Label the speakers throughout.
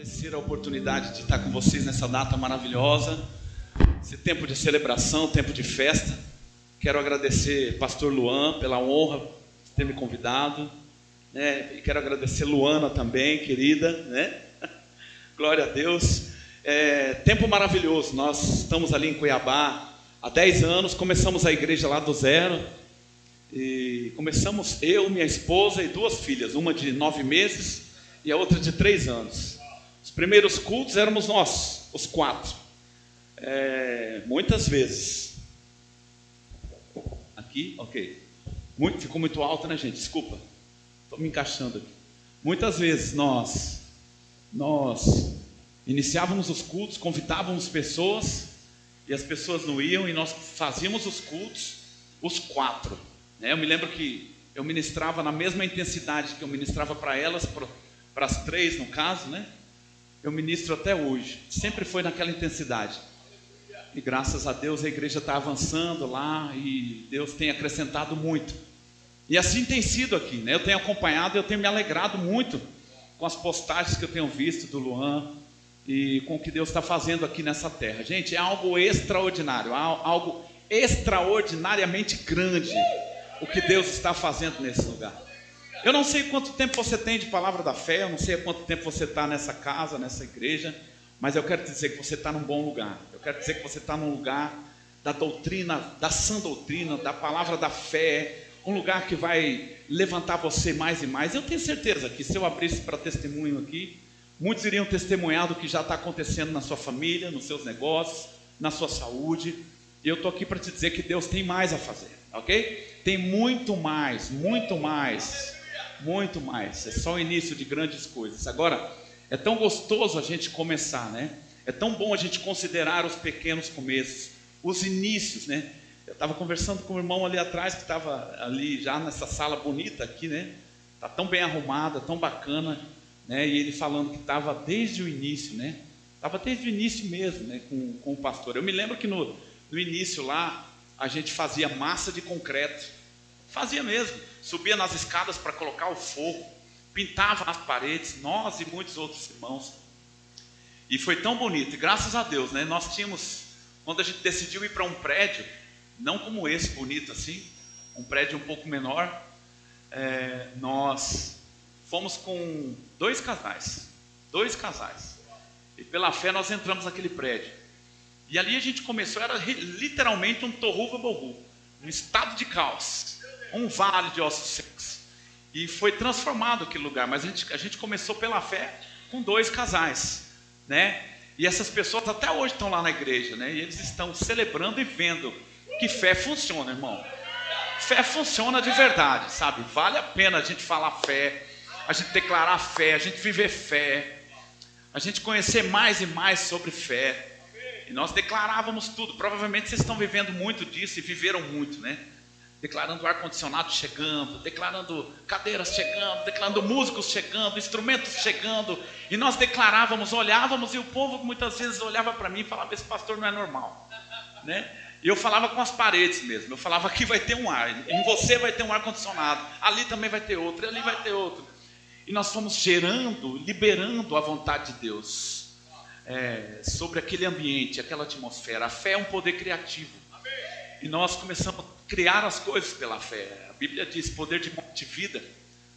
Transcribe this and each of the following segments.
Speaker 1: agradecer a oportunidade de estar com vocês nessa data maravilhosa, esse tempo de celebração, tempo de festa. Quero agradecer Pastor Luan pela honra de ter me convidado, né? E quero agradecer Luana também, querida, né? Glória a Deus. É, tempo maravilhoso. Nós estamos ali em Cuiabá há 10 anos, começamos a igreja lá do zero. E começamos eu, minha esposa e duas filhas, uma de nove meses e a outra de três anos. Os primeiros cultos éramos nós, os quatro. É, muitas vezes. Aqui, ok. Muito, ficou muito alto, né, gente? Desculpa. Estou me encaixando aqui. Muitas vezes nós, nós iniciávamos os cultos, convidávamos pessoas e as pessoas não iam e nós fazíamos os cultos, os quatro. Né? Eu me lembro que eu ministrava na mesma intensidade que eu ministrava para elas, para as três no caso, né? Eu ministro até hoje. Sempre foi naquela intensidade. E graças a Deus a igreja está avançando lá e Deus tem acrescentado muito. E assim tem sido aqui, né? Eu tenho acompanhado, eu tenho me alegrado muito com as postagens que eu tenho visto do Luan e com o que Deus está fazendo aqui nessa terra. Gente, é algo extraordinário, algo extraordinariamente grande o que Deus está fazendo nesse lugar. Eu não sei quanto tempo você tem de palavra da fé, eu não sei quanto tempo você está nessa casa, nessa igreja, mas eu quero te dizer que você está num bom lugar. Eu quero dizer que você está num lugar da doutrina, da sã doutrina, da palavra da fé, um lugar que vai levantar você mais e mais. Eu tenho certeza que se eu abrisse para testemunho aqui, muitos iriam testemunhar do que já está acontecendo na sua família, nos seus negócios, na sua saúde. E eu estou aqui para te dizer que Deus tem mais a fazer, ok? Tem muito mais, muito mais muito mais. É só o início de grandes coisas. Agora, é tão gostoso a gente começar, né? É tão bom a gente considerar os pequenos começos, os inícios, né? Eu estava conversando com o irmão ali atrás, que estava ali já nessa sala bonita aqui, né? Tá tão bem arrumada, tão bacana, né? E ele falando que estava desde o início, né? Estava desde o início mesmo, né? Com, com o pastor. Eu me lembro que no, no início lá, a gente fazia massa de concreto. Fazia mesmo subia nas escadas para colocar o fogo, pintava as paredes, nós e muitos outros irmãos. E foi tão bonito, e graças a Deus, né? Nós tínhamos, quando a gente decidiu ir para um prédio, não como esse bonito assim, um prédio um pouco menor, é, nós fomos com dois casais, dois casais. E pela fé nós entramos naquele prédio. E ali a gente começou, era literalmente um torruva borru, um estado de caos um vale de ossos secos. E foi transformado aquele lugar, mas a gente, a gente começou pela fé com dois casais, né? E essas pessoas até hoje estão lá na igreja, né? E eles estão celebrando e vendo que fé funciona, irmão. Fé funciona de verdade, sabe? Vale a pena a gente falar fé, a gente declarar fé, a gente viver fé, a gente conhecer mais e mais sobre fé. E nós declarávamos tudo. Provavelmente vocês estão vivendo muito disso e viveram muito, né? Declarando ar-condicionado chegando, declarando cadeiras chegando, declarando músicos chegando, instrumentos chegando, e nós declarávamos, olhávamos, e o povo muitas vezes olhava para mim e falava: Esse pastor não é normal, né? E eu falava com as paredes mesmo, eu falava: Aqui vai ter um ar, em você vai ter um ar-condicionado, ali também vai ter outro, ali vai ter outro. E nós fomos gerando, liberando a vontade de Deus é, sobre aquele ambiente, aquela atmosfera. A fé é um poder criativo. E nós começamos criar as coisas pela fé. A Bíblia diz: poder de morte e vida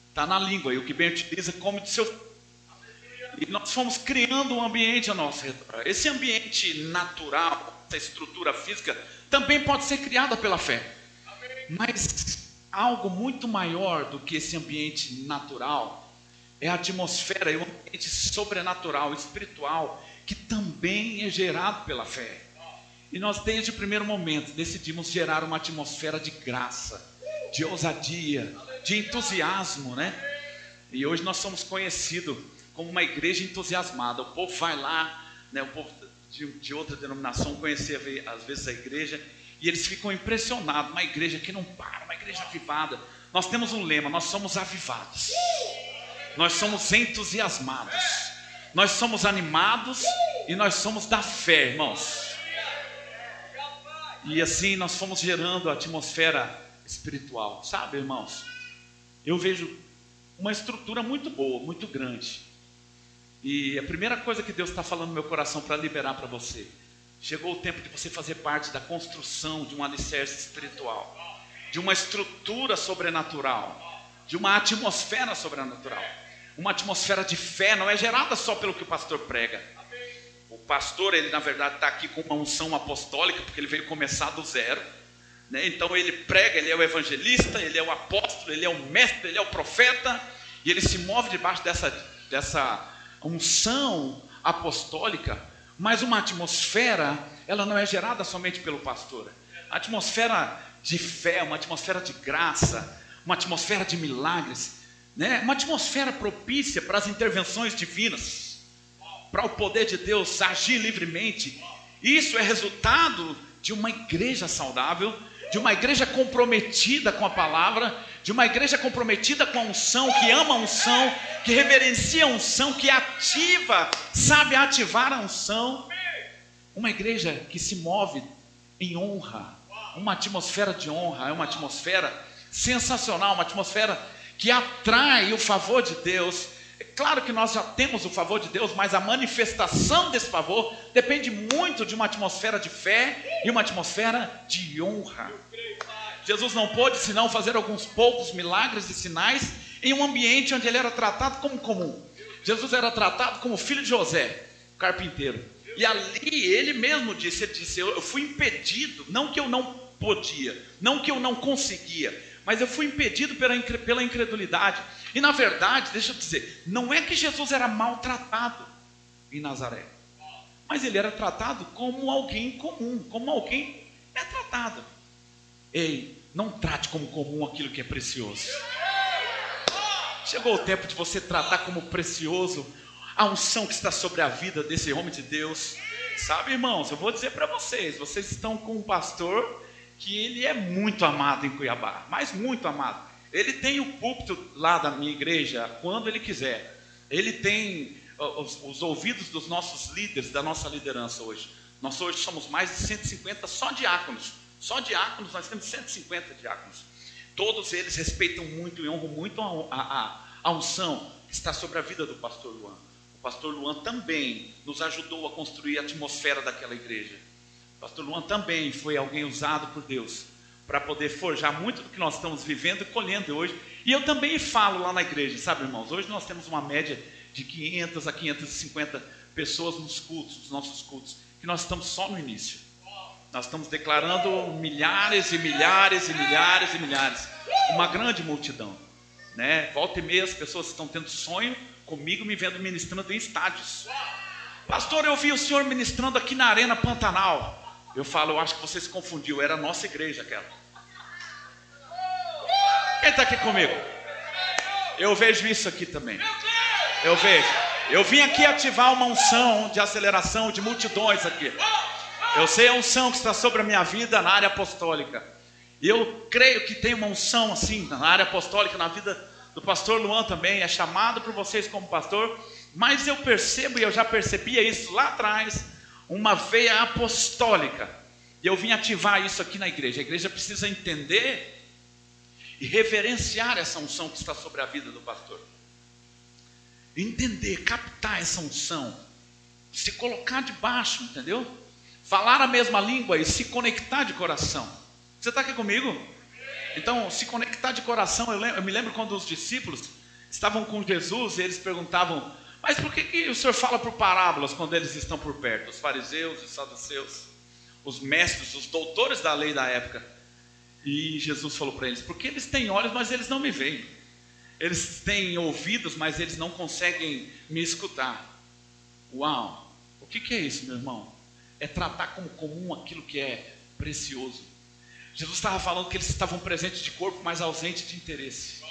Speaker 1: está na língua, e o que bem utiliza, come de seu. E nós fomos criando um ambiente ao nosso redor. Esse ambiente natural, essa estrutura física, também pode ser criada pela fé. Mas algo muito maior do que esse ambiente natural é a atmosfera, é um ambiente sobrenatural, espiritual, que também é gerado pela fé. E nós, desde o primeiro momento, decidimos gerar uma atmosfera de graça, de ousadia, de entusiasmo, né? E hoje nós somos conhecidos como uma igreja entusiasmada. O povo vai lá, né? O povo de, de outra denominação conhecer às vezes a igreja e eles ficam impressionados. Uma igreja que não para, uma igreja avivada. Nós temos um lema: nós somos avivados, nós somos entusiasmados, nós somos animados e nós somos da fé, irmãos. E assim nós fomos gerando a atmosfera espiritual, sabe, irmãos? Eu vejo uma estrutura muito boa, muito grande. E a primeira coisa que Deus está falando no meu coração para liberar para você, chegou o tempo de você fazer parte da construção de um alicerce espiritual, de uma estrutura sobrenatural, de uma atmosfera sobrenatural. Uma atmosfera de fé não é gerada só pelo que o pastor prega. Pastor, ele na verdade está aqui com uma unção apostólica, porque ele veio começar do zero. Né? Então ele prega, ele é o evangelista, ele é o apóstolo, ele é o mestre, ele é o profeta, e ele se move debaixo dessa, dessa unção apostólica, mas uma atmosfera, ela não é gerada somente pelo pastor. A atmosfera de fé, uma atmosfera de graça, uma atmosfera de milagres, né? uma atmosfera propícia para as intervenções divinas, para o poder de Deus agir livremente. Isso é resultado de uma igreja saudável, de uma igreja comprometida com a palavra, de uma igreja comprometida com a unção, que ama a unção, que reverencia a unção, que ativa, sabe ativar a unção. Uma igreja que se move em honra, uma atmosfera de honra, é uma atmosfera sensacional, uma atmosfera que atrai o favor de Deus. Claro que nós já temos o favor de Deus, mas a manifestação desse favor depende muito de uma atmosfera de fé e uma atmosfera de honra. Jesus não pôde senão fazer alguns poucos milagres e sinais em um ambiente onde ele era tratado como comum. Jesus era tratado como filho de José, carpinteiro. E ali ele mesmo disse, ele disse, eu fui impedido, não que eu não podia, não que eu não conseguia, mas eu fui impedido pela incredulidade. E na verdade, deixa eu dizer, não é que Jesus era maltratado em Nazaré, mas ele era tratado como alguém comum, como alguém é tratado. Ei, não trate como comum aquilo que é precioso. Chegou o tempo de você tratar como precioso a unção que está sobre a vida desse homem de Deus. Sabe, irmãos, eu vou dizer para vocês: vocês estão com um pastor que ele é muito amado em Cuiabá, mas muito amado. Ele tem o púlpito lá da minha igreja quando ele quiser. Ele tem os, os ouvidos dos nossos líderes, da nossa liderança hoje. Nós hoje somos mais de 150 só diáconos só diáconos, nós temos 150 diáconos. Todos eles respeitam muito e honram muito a, a, a unção que está sobre a vida do pastor Luan. O pastor Luan também nos ajudou a construir a atmosfera daquela igreja. O pastor Luan também foi alguém usado por Deus para poder forjar muito do que nós estamos vivendo e colhendo hoje. E eu também falo lá na igreja, sabe, irmãos? Hoje nós temos uma média de 500 a 550 pessoas nos cultos, nos nossos cultos, que nós estamos só no início. Nós estamos declarando milhares e milhares e milhares e milhares. Uma grande multidão. Né? Volta e meia as pessoas estão tendo sonho comigo me vendo ministrando em estádios. Pastor, eu vi o senhor ministrando aqui na Arena Pantanal. Eu falo, eu acho que você se confundiu, era a nossa igreja aquela. Quem está aqui comigo? Eu vejo isso aqui também. Eu vejo. Eu vim aqui ativar uma unção de aceleração de multidões aqui. Eu sei a unção que está sobre a minha vida na área apostólica. E eu creio que tem uma unção assim na área apostólica, na vida do pastor Luan também. É chamado por vocês como pastor. Mas eu percebo, e eu já percebia isso lá atrás, uma veia apostólica. E eu vim ativar isso aqui na igreja. A igreja precisa entender e reverenciar essa unção que está sobre a vida do pastor. Entender, captar essa unção, se colocar debaixo, entendeu? falar a mesma língua e se conectar de coração. Você está aqui comigo? Então, se conectar de coração, eu, lembro, eu, me lembro quando os discípulos estavam com Jesus e eles perguntavam: Mas por que, que o senhor fala por parábolas quando eles estão por perto? Os fariseus, os saduceus, os mestres, os doutores da lei da época. E Jesus falou para eles: Porque eles têm olhos, mas eles não me veem. Eles têm ouvidos, mas eles não conseguem me escutar. Uau! O que, que é isso, meu irmão? é tratar como comum aquilo que é precioso. Jesus estava falando que eles estavam presentes de corpo, mas ausentes de interesse.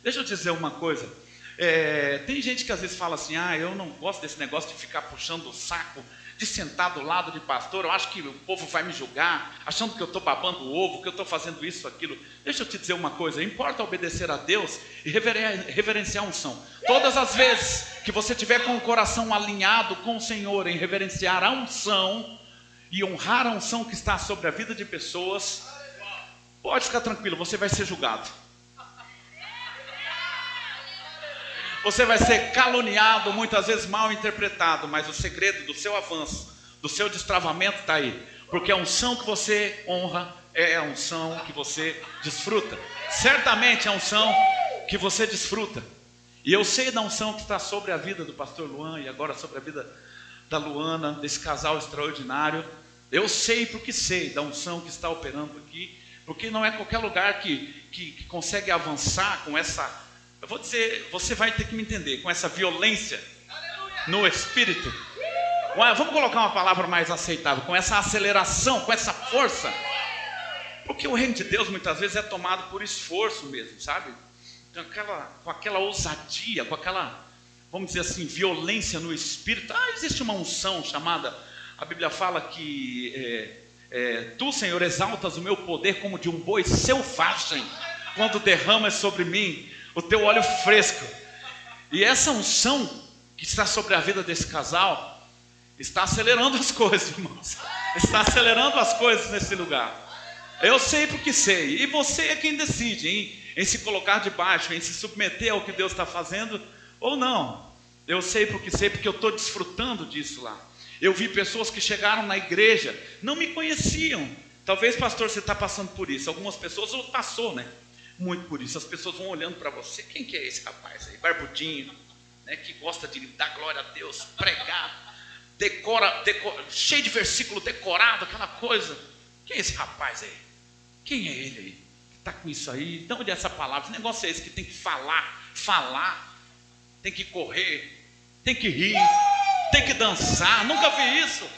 Speaker 1: Deixa eu dizer uma coisa. É, tem gente que às vezes fala assim: ah, eu não gosto desse negócio de ficar puxando o saco de sentar do lado de pastor, eu acho que o povo vai me julgar, achando que eu estou babando o ovo, que eu estou fazendo isso, aquilo. Deixa eu te dizer uma coisa: importa obedecer a Deus e reverenciar a unção. Todas as vezes que você tiver com o coração alinhado com o Senhor em reverenciar a unção e honrar a unção que está sobre a vida de pessoas, pode ficar tranquilo, você vai ser julgado. Você vai ser caluniado, muitas vezes mal interpretado, mas o segredo do seu avanço, do seu destravamento está aí, porque a unção que você honra é a unção que você desfruta. Certamente é a unção que você desfruta. E eu sei da unção que está sobre a vida do pastor Luan e agora sobre a vida da Luana, desse casal extraordinário. Eu sei porque sei da unção que está operando aqui, porque não é qualquer lugar que, que, que consegue avançar com essa. Eu vou dizer, você vai ter que me entender, com essa violência no espírito. Vamos colocar uma palavra mais aceitável, com essa aceleração, com essa força. Porque o reino de Deus muitas vezes é tomado por esforço mesmo, sabe? Com aquela, com aquela ousadia, com aquela, vamos dizer assim, violência no espírito. Ah, existe uma unção chamada, a Bíblia fala que é, é, tu, Senhor, exaltas o meu poder como de um boi selvagem, quando derramas sobre mim o teu óleo fresco. E essa unção que está sobre a vida desse casal está acelerando as coisas, irmãos. Está acelerando as coisas nesse lugar. Eu sei porque sei. E você é quem decide em, em se colocar debaixo, em se submeter ao que Deus está fazendo ou não. Eu sei porque sei, porque eu estou desfrutando disso lá. Eu vi pessoas que chegaram na igreja, não me conheciam. Talvez, pastor, você está passando por isso. Algumas pessoas, ou passou, né? Muito por isso. As pessoas vão olhando para você. Quem que é esse rapaz aí? Barbudinho, né? Que gosta de dar glória a Deus, pregar, decora, decora cheio de versículo decorado, aquela coisa. Quem é esse rapaz aí? Quem é ele aí? Que está com isso aí? De onde é essa palavra? Que negócio é esse que tem que falar, falar, tem que correr, tem que rir, tem que dançar. Nunca vi isso.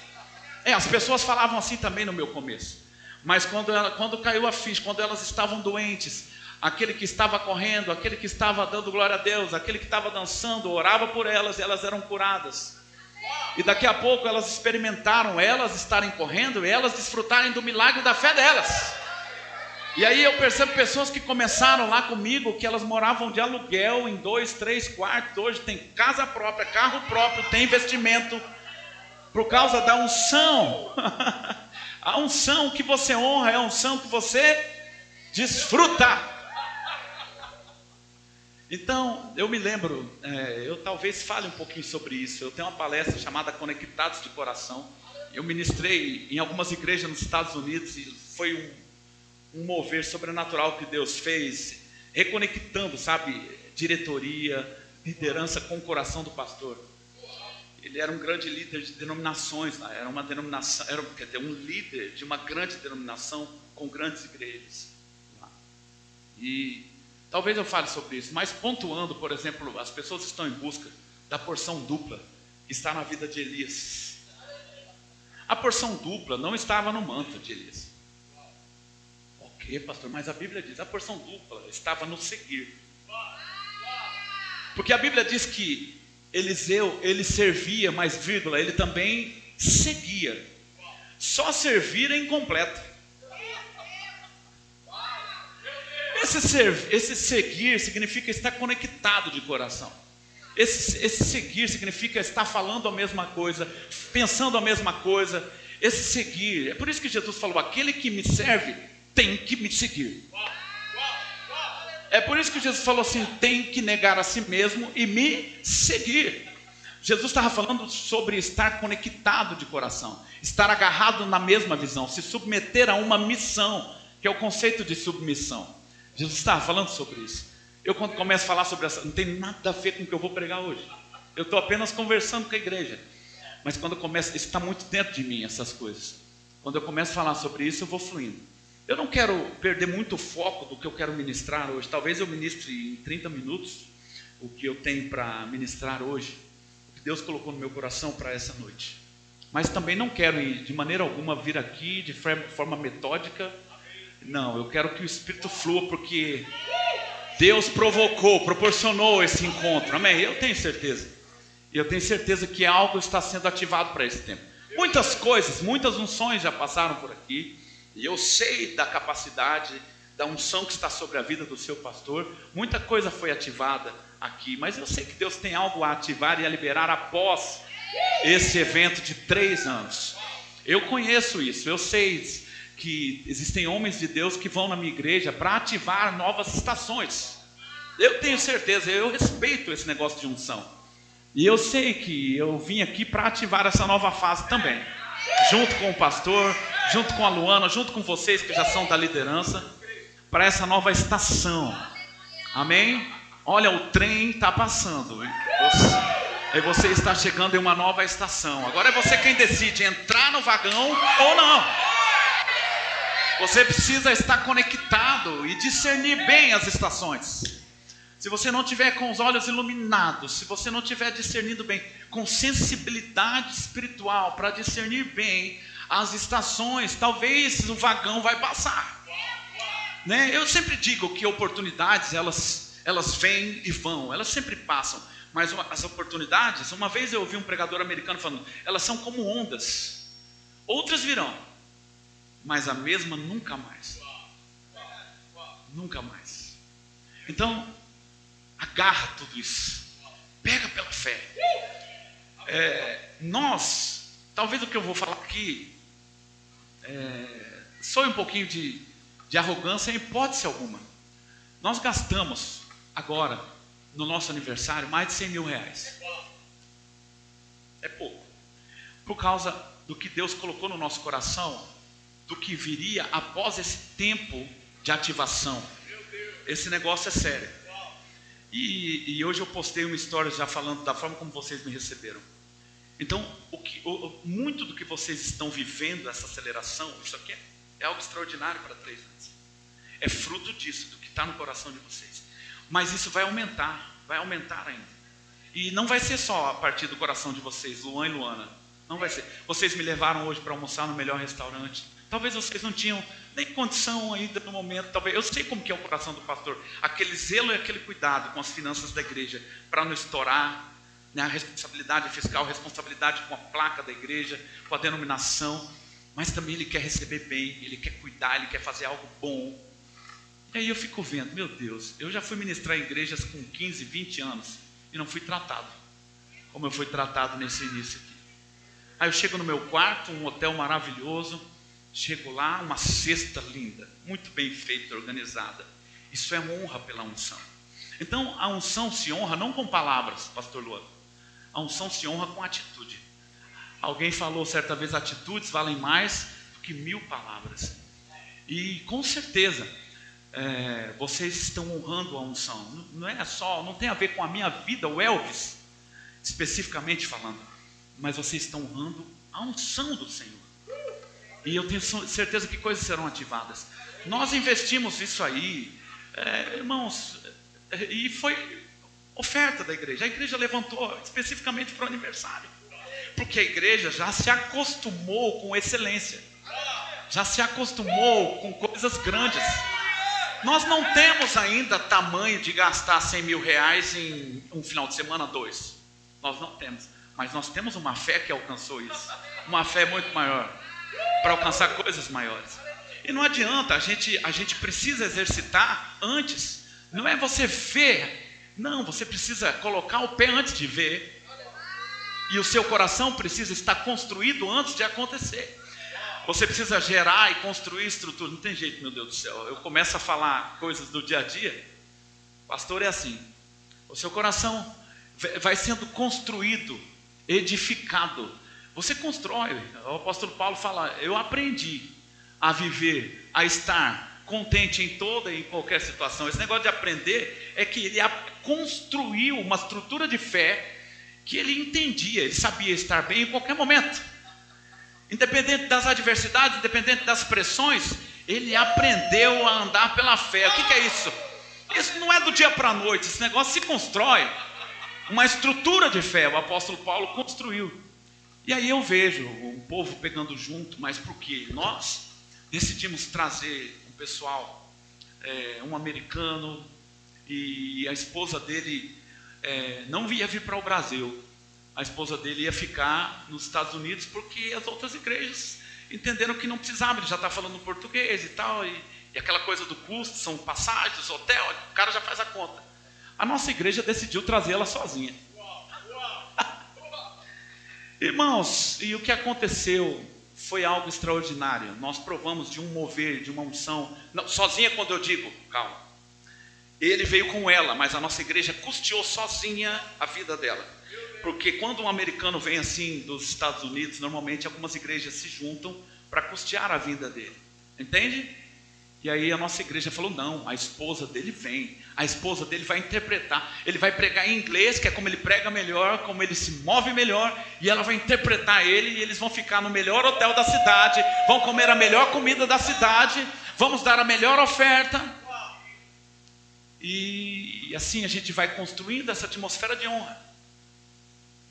Speaker 1: É, as pessoas falavam assim também no meu começo. Mas quando, ela, quando caiu a ficha, quando elas estavam doentes, aquele que estava correndo, aquele que estava dando glória a Deus, aquele que estava dançando, orava por elas e elas eram curadas. E daqui a pouco elas experimentaram elas estarem correndo e elas desfrutarem do milagre da fé delas. E aí eu percebo pessoas que começaram lá comigo, que elas moravam de aluguel em dois, três quartos, hoje tem casa própria, carro próprio, tem investimento, por causa da unção. a unção que você honra é a unção que você desfruta. Então, eu me lembro, é, eu talvez fale um pouquinho sobre isso. Eu tenho uma palestra chamada Conectados de Coração. Eu ministrei em algumas igrejas nos Estados Unidos e foi um um mover sobrenatural que Deus fez, reconectando, sabe, diretoria, liderança com o coração do pastor. Ele era um grande líder de denominações, era uma denominação, era quer dizer, um líder de uma grande denominação com grandes igrejas. E talvez eu fale sobre isso, mas pontuando, por exemplo, as pessoas estão em busca da porção dupla que está na vida de Elias. A porção dupla não estava no manto de Elias quê, pastor? Mas a Bíblia diz, a porção dupla estava no seguir. Porque a Bíblia diz que Eliseu, ele servia, mas vírgula, ele também seguia. Só servir é incompleto. Esse, ser, esse seguir significa estar conectado de coração. Esse, esse seguir significa estar falando a mesma coisa, pensando a mesma coisa. Esse seguir, é por isso que Jesus falou: aquele que me serve, tem que me seguir. É por isso que Jesus falou assim: tem que negar a si mesmo e me seguir. Jesus estava falando sobre estar conectado de coração, estar agarrado na mesma visão, se submeter a uma missão, que é o conceito de submissão. Jesus estava falando sobre isso. Eu, quando começo a falar sobre essa, não tem nada a ver com o que eu vou pregar hoje. Eu estou apenas conversando com a igreja. Mas quando eu começo, isso está muito dentro de mim, essas coisas. Quando eu começo a falar sobre isso, eu vou fluindo. Eu não quero perder muito o foco do que eu quero ministrar hoje. Talvez eu ministre em 30 minutos o que eu tenho para ministrar hoje, o que Deus colocou no meu coração para essa noite. Mas também não quero de maneira alguma vir aqui de forma metódica. Não, eu quero que o Espírito flua, porque Deus provocou, proporcionou esse encontro. Amém? Eu tenho certeza. Eu tenho certeza que algo está sendo ativado para esse tempo. Muitas coisas, muitas unções já passaram por aqui. E eu sei da capacidade, da unção que está sobre a vida do seu pastor. Muita coisa foi ativada aqui, mas eu sei que Deus tem algo a ativar e a liberar após esse evento de três anos. Eu conheço isso, eu sei que existem homens de Deus que vão na minha igreja para ativar novas estações. Eu tenho certeza, eu respeito esse negócio de unção. E eu sei que eu vim aqui para ativar essa nova fase também. Junto com o pastor, junto com a Luana, junto com vocês que já são da liderança, para essa nova estação. Amém? Olha, o trem está passando. E você está chegando em uma nova estação. Agora é você quem decide entrar no vagão ou não. Você precisa estar conectado e discernir bem as estações. Se você não tiver com os olhos iluminados, se você não tiver discernindo bem, com sensibilidade espiritual para discernir bem as estações, talvez o vagão vai passar. Né? Eu sempre digo que oportunidades elas elas vêm e vão, elas sempre passam. Mas uma, as oportunidades, uma vez eu ouvi um pregador americano falando, elas são como ondas. Outras virão, mas a mesma nunca mais. Nunca mais. Então, agarra tudo isso. Pega pela fé. É, nós, talvez o que eu vou falar aqui, é, um pouquinho de, de arrogância em hipótese alguma. Nós gastamos agora, no nosso aniversário, mais de 100 mil reais. É pouco. Por causa do que Deus colocou no nosso coração do que viria após esse tempo de ativação. Esse negócio é sério. E, e hoje eu postei uma história já falando da forma como vocês me receberam. Então, o que, o, muito do que vocês estão vivendo, essa aceleração, isso aqui é, é algo extraordinário para três anos. É fruto disso, do que está no coração de vocês. Mas isso vai aumentar, vai aumentar ainda. E não vai ser só a partir do coração de vocês, Luan e Luana. Não vai ser. Vocês me levaram hoje para almoçar no melhor restaurante. Talvez vocês não tinham nem condição ainda no momento, talvez. Eu sei como que é o coração do pastor. Aquele zelo e aquele cuidado com as finanças da igreja para não estourar, né, a responsabilidade fiscal, a responsabilidade com a placa da igreja, com a denominação, mas também ele quer receber bem, ele quer cuidar, ele quer fazer algo bom. E aí eu fico vendo, meu Deus, eu já fui ministrar em igrejas com 15, 20 anos e não fui tratado como eu fui tratado nesse início aqui. Aí eu chego no meu quarto, um hotel maravilhoso, chego lá, uma cesta linda, muito bem feita, organizada. Isso é honra pela unção. Então a unção se honra não com palavras, pastor Luan. A unção se honra com atitude. Alguém falou certa vez: atitudes valem mais do que mil palavras. E com certeza, é, vocês estão honrando a unção. Não é só, não tem a ver com a minha vida, o Elvis, especificamente falando mas vocês estão honrando a unção do Senhor. E eu tenho certeza que coisas serão ativadas. Nós investimos isso aí, é, irmãos, e foi oferta da igreja. A igreja levantou especificamente para o aniversário, porque a igreja já se acostumou com excelência, já se acostumou com coisas grandes. Nós não temos ainda tamanho de gastar 100 mil reais em um final de semana, dois. Nós não temos. Mas nós temos uma fé que alcançou isso. Uma fé muito maior. Para alcançar coisas maiores. E não adianta, a gente, a gente precisa exercitar antes. Não é você ver. Não, você precisa colocar o pé antes de ver. E o seu coração precisa estar construído antes de acontecer. Você precisa gerar e construir estrutura. Não tem jeito, meu Deus do céu. Eu começo a falar coisas do dia a dia. Pastor é assim. O seu coração vai sendo construído edificado. Você constrói. O apóstolo Paulo fala: Eu aprendi a viver, a estar contente em toda e em qualquer situação. Esse negócio de aprender é que ele construiu uma estrutura de fé que ele entendia, ele sabia estar bem em qualquer momento. Independente das adversidades, independente das pressões, ele aprendeu a andar pela fé. O que, que é isso? Isso não é do dia para a noite, esse negócio se constrói uma estrutura de fé, o apóstolo Paulo construiu. E aí eu vejo o povo pegando junto, mas por quê? Nós decidimos trazer um pessoal, é, um americano, e a esposa dele é, não ia vir para o Brasil. A esposa dele ia ficar nos Estados Unidos porque as outras igrejas entenderam que não precisava, ele já está falando português e tal, e, e aquela coisa do custo, são passagens, hotel, o cara já faz a conta. A nossa igreja decidiu trazê-la sozinha. Irmãos, e o que aconteceu foi algo extraordinário. Nós provamos de um mover, de uma unção. Não, sozinha, quando eu digo, calma. Ele veio com ela, mas a nossa igreja custeou sozinha a vida dela. Porque quando um americano vem assim dos Estados Unidos, normalmente algumas igrejas se juntam para custear a vida dele. Entende? E aí a nossa igreja falou: não, a esposa dele vem, a esposa dele vai interpretar, ele vai pregar em inglês, que é como ele prega melhor, como ele se move melhor, e ela vai interpretar ele, e eles vão ficar no melhor hotel da cidade, vão comer a melhor comida da cidade, vamos dar a melhor oferta. E, assim a gente vai construindo essa atmosfera de honra,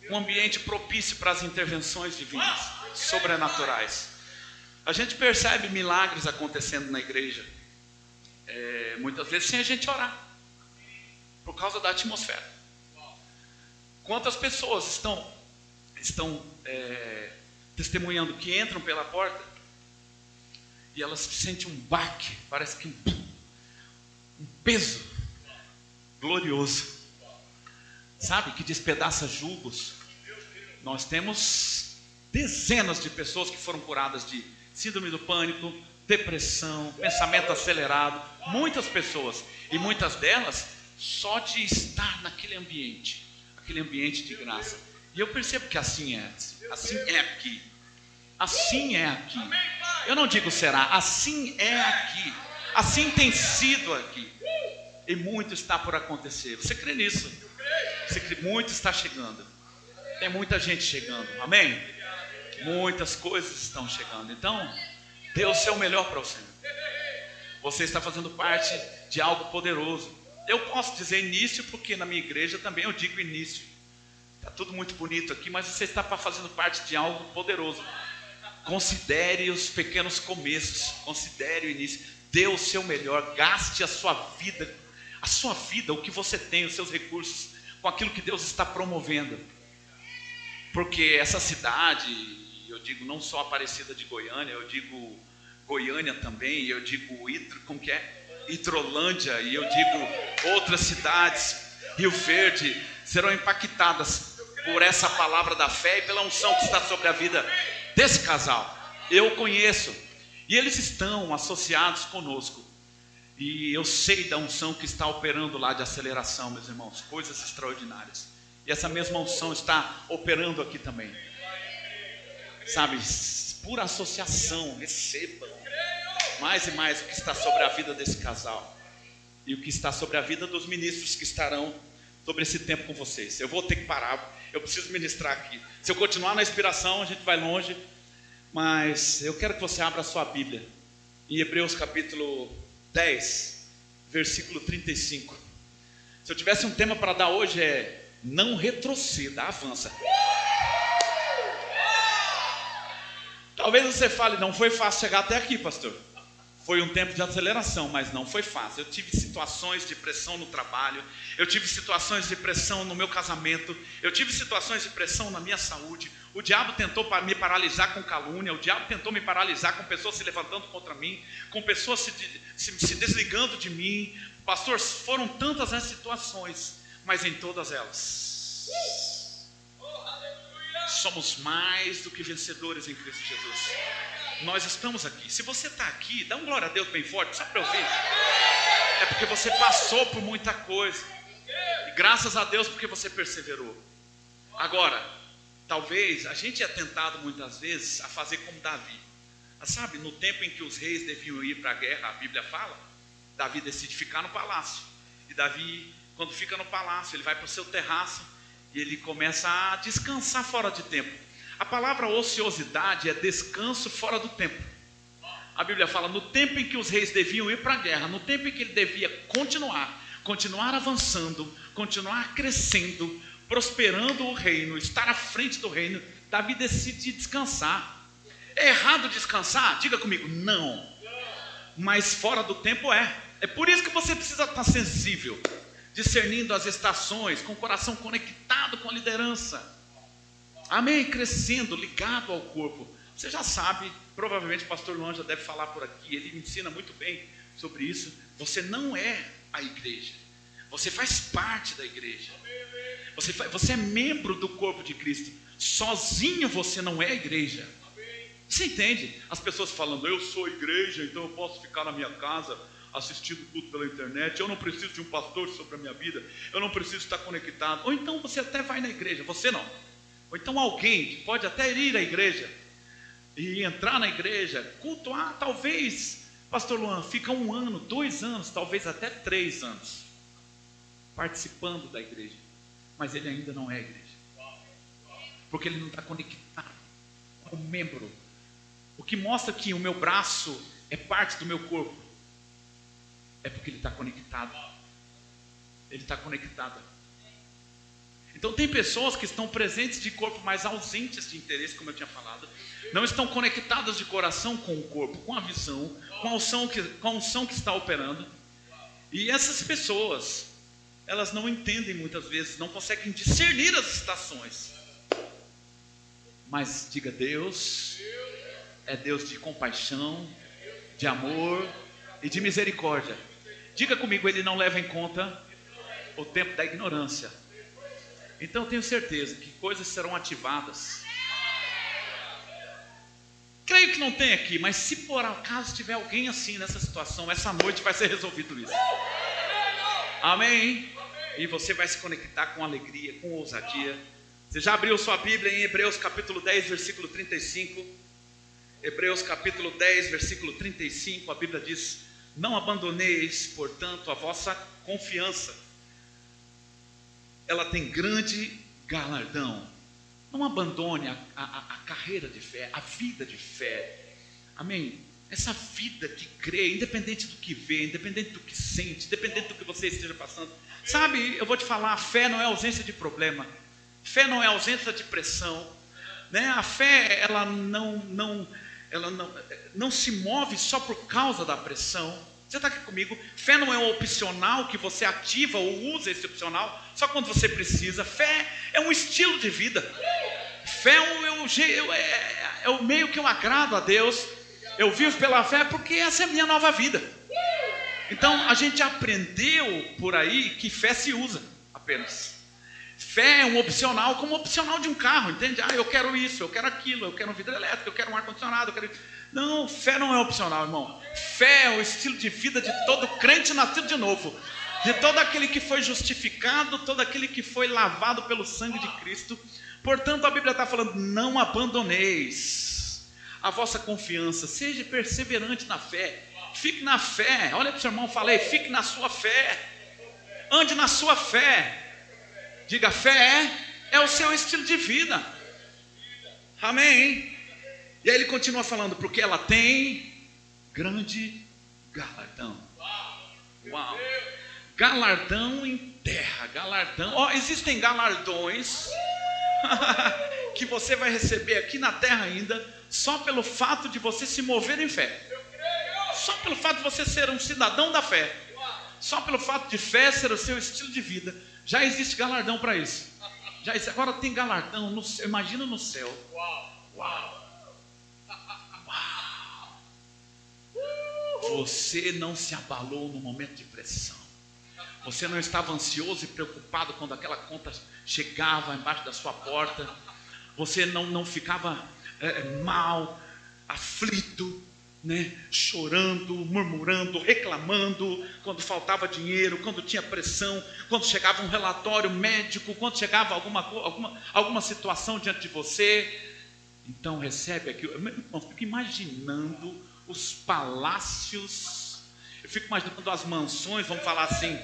Speaker 1: um ambiente propício para as intervenções divinas, sobrenaturais. A gente percebe milagres acontecendo na igreja, é, muitas vezes sem a gente orar, por causa da atmosfera. Quantas pessoas estão, estão é, testemunhando que entram pela porta e elas sentem um baque, parece que um, um peso glorioso, sabe, que despedaça julgos. Nós temos dezenas de pessoas que foram curadas de síndrome do pânico, depressão, pensamento acelerado, muitas pessoas, e muitas delas só de estar naquele ambiente, aquele ambiente de graça. E eu percebo que assim é, assim é aqui. Assim é aqui. Eu não digo será, assim é aqui. Assim tem sido aqui. E muito está por acontecer. Você crê nisso? Você crê, muito está chegando. Tem muita gente chegando. Amém? Muitas coisas estão chegando. Então, dê o seu melhor para o Senhor. Você está fazendo parte de algo poderoso. Eu posso dizer início, porque na minha igreja também eu digo início. Está tudo muito bonito aqui, mas você está fazendo parte de algo poderoso. Considere os pequenos começos, considere o início. Dê o seu melhor, gaste a sua vida, a sua vida, o que você tem, os seus recursos, com aquilo que Deus está promovendo. Porque essa cidade, eu digo não só Aparecida de Goiânia, eu digo Goiânia também, eu digo Itro, como que é? Itrolândia, e eu digo outras cidades, Rio Verde, serão impactadas por essa palavra da fé e pela unção que está sobre a vida desse casal. Eu conheço, e eles estão associados conosco. E eu sei da unção que está operando lá de aceleração, meus irmãos, coisas extraordinárias. E essa mesma unção está operando aqui também sabe, por associação, recebam mais e mais o que está sobre a vida desse casal e o que está sobre a vida dos ministros que estarão sobre esse tempo com vocês. Eu vou ter que parar, eu preciso ministrar aqui. Se eu continuar na inspiração, a gente vai longe, mas eu quero que você abra a sua Bíblia em Hebreus capítulo 10, versículo 35. Se eu tivesse um tema para dar hoje é não retroceda, avança. Talvez você fale, não foi fácil chegar até aqui, pastor. Foi um tempo de aceleração, mas não foi fácil. Eu tive situações de pressão no trabalho, eu tive situações de pressão no meu casamento, eu tive situações de pressão na minha saúde. O diabo tentou me paralisar com calúnia, o diabo tentou me paralisar com pessoas se levantando contra mim, com pessoas se, se, se desligando de mim. Pastor, foram tantas as situações, mas em todas elas somos mais do que vencedores em Cristo Jesus. Nós estamos aqui. Se você está aqui, dá um glória a Deus bem forte, só para eu ver. É porque você passou por muita coisa. E graças a Deus porque você perseverou. Agora, talvez a gente é tentado muitas vezes a fazer como Davi. Ah, sabe, no tempo em que os reis deviam ir para a guerra, a Bíblia fala, Davi decide ficar no palácio. E Davi, quando fica no palácio, ele vai para o seu terraço e ele começa a descansar fora de tempo. A palavra ociosidade é descanso fora do tempo. A Bíblia fala no tempo em que os reis deviam ir para a guerra, no tempo em que ele devia continuar, continuar avançando, continuar crescendo, prosperando o reino, estar à frente do reino, Davi decide descansar. É errado descansar? Diga comigo, não. Mas fora do tempo é. É por isso que você precisa estar sensível discernindo as estações, com o coração conectado com a liderança. Amém? Crescendo, ligado ao corpo. Você já sabe, provavelmente o pastor Luan já deve falar por aqui, ele me ensina muito bem sobre isso. Você não é a igreja, você faz parte da igreja. Você, faz, você é membro do corpo de Cristo. Sozinho você não é a igreja. Você entende? As pessoas falando, eu sou igreja, então eu posso ficar na minha casa assistindo tudo pela internet, eu não preciso de um pastor sobre a minha vida, eu não preciso estar conectado. Ou então você até vai na igreja, você não. Ou então alguém que pode até ir à igreja e entrar na igreja, cultuar, talvez, pastor Luan, fica um ano, dois anos, talvez até três anos, participando da igreja, mas ele ainda não é igreja, porque ele não está conectado com o membro. O que mostra que o meu braço é parte do meu corpo, é porque ele está conectado. Ele está conectado. Então tem pessoas que estão presentes de corpo, mas ausentes de interesse, como eu tinha falado. Não estão conectadas de coração com o corpo, com a visão, com a unção que, com a unção que está operando. E essas pessoas, elas não entendem muitas vezes, não conseguem discernir as estações. Mas diga Deus, é Deus de compaixão, de amor e de misericórdia. Diga comigo, ele não leva em conta o tempo da ignorância. Então tenho certeza que coisas serão ativadas. Creio que não tem aqui, mas se por acaso tiver alguém assim nessa situação, essa noite vai ser resolvido isso. Amém? E você vai se conectar com alegria, com ousadia. Você já abriu sua Bíblia em Hebreus capítulo 10, versículo 35? Hebreus capítulo 10, versículo 35, a Bíblia diz: Não abandoneis, portanto, a vossa confiança. Ela tem grande galardão. Não abandone a, a, a carreira de fé, a vida de fé. Amém? Essa vida que crê, independente do que vê, independente do que sente, independente do que você esteja passando. Sabe, eu vou te falar, a fé não é ausência de problema. Fé não é ausência de pressão. Né? A fé, ela não, não, ela não, não se move só por causa da pressão. Você está aqui comigo? Fé não é um opcional que você ativa ou usa esse opcional só quando você precisa. Fé é um estilo de vida. Fé é o, é, é o meio que eu agrado a Deus. Eu vivo pela fé porque essa é a minha nova vida. Então a gente aprendeu por aí que fé se usa apenas. Fé é um opcional como opcional de um carro, entende? Ah, eu quero isso, eu quero aquilo, eu quero um vidro elétrico, eu quero um ar-condicionado, eu quero. Não, fé não é opcional, irmão. Fé é o estilo de vida de todo crente nascido de novo. De todo aquele que foi justificado, todo aquele que foi lavado pelo sangue de Cristo. Portanto, a Bíblia está falando: não abandoneis a vossa confiança, seja perseverante na fé. Fique na fé. Olha para o seu irmão, falei, fique na sua fé. Ande na sua fé. Diga, fé é, é o seu estilo de vida. Amém. E aí ele continua falando, porque ela tem grande galardão. Uau! Galardão em terra, galardão. Ó, oh, existem galardões que você vai receber aqui na terra ainda, só pelo fato de você se mover em fé. Só pelo fato de você ser um cidadão da fé. Só pelo fato de fé ser o seu estilo de vida. Já existe galardão para isso. Já existe, agora tem galardão, no, imagina no céu. Uau! Uau! Você não se abalou no momento de pressão. Você não estava ansioso e preocupado quando aquela conta chegava embaixo da sua porta. Você não, não ficava é, mal, aflito, né, chorando, murmurando, reclamando quando faltava dinheiro, quando tinha pressão, quando chegava um relatório médico, quando chegava alguma, alguma, alguma situação diante de você. Então recebe aqui, eu fico imaginando os palácios, eu fico imaginando as mansões, vamos falar assim,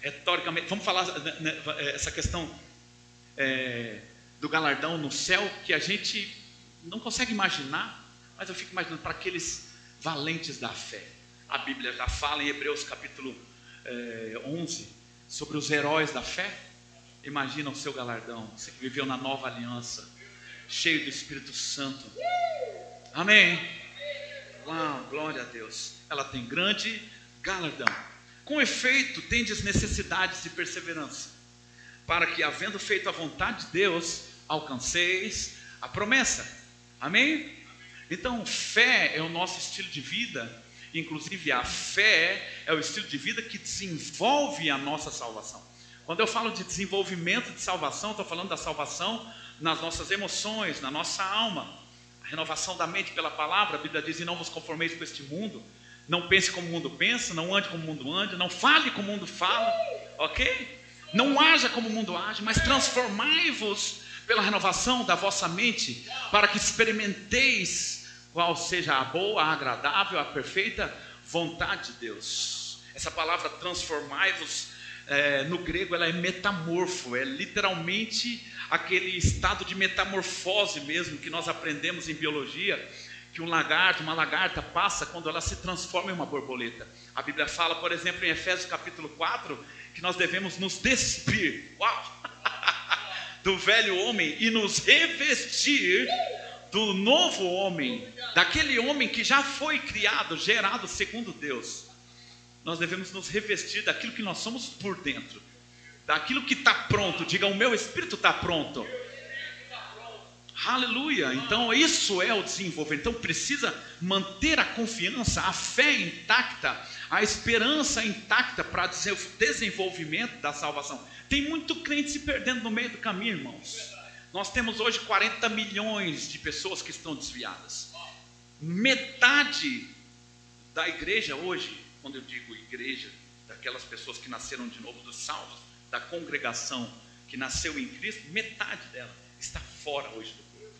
Speaker 1: retoricamente, vamos falar né, né, essa questão é, do galardão no céu, que a gente não consegue imaginar, mas eu fico imaginando para aqueles valentes da fé. A Bíblia já fala em Hebreus capítulo é, 11 sobre os heróis da fé. Imagina o seu galardão, você que viveu na nova aliança, cheio do Espírito Santo. Amém. Uau, glória a Deus. Ela tem grande galardão. Com efeito, tendes necessidades de perseverança, para que, havendo feito a vontade de Deus, alcanceis a promessa. Amém? Então, fé é o nosso estilo de vida, inclusive a fé é o estilo de vida que desenvolve a nossa salvação. Quando eu falo de desenvolvimento de salvação, estou falando da salvação nas nossas emoções, na nossa alma, renovação da mente pela palavra, a Bíblia diz: e não vos conformeis com este mundo, Não pense como o mundo pensa, não ande como o mundo anda, não fale como o mundo fala, ok? Não haja como o mundo age, mas transformai-vos pela renovação da vossa mente, para que experimenteis qual seja a boa, a agradável, a perfeita vontade de Deus. Essa palavra transformai-vos é, no grego ela é metamorfo, é literalmente aquele estado de metamorfose mesmo que nós aprendemos em biologia, que um lagarto, uma lagarta passa quando ela se transforma em uma borboleta. A Bíblia fala, por exemplo, em Efésios capítulo 4, que nós devemos nos despir uau, do velho homem e nos revestir do novo homem, daquele homem que já foi criado, gerado segundo Deus nós devemos nos revestir daquilo que nós somos por dentro, daquilo que está pronto. Diga, o meu espírito está pronto. Aleluia! Então, isso é o desenvolver. Então, precisa manter a confiança, a fé intacta, a esperança intacta para desenvolvimento da salvação. Tem muito crente se perdendo no meio do caminho, irmãos. Nós temos hoje 40 milhões de pessoas que estão desviadas. Metade da igreja hoje quando eu digo igreja, daquelas pessoas que nasceram de novo dos salvos, da congregação que nasceu em Cristo, metade dela está fora hoje do corpo.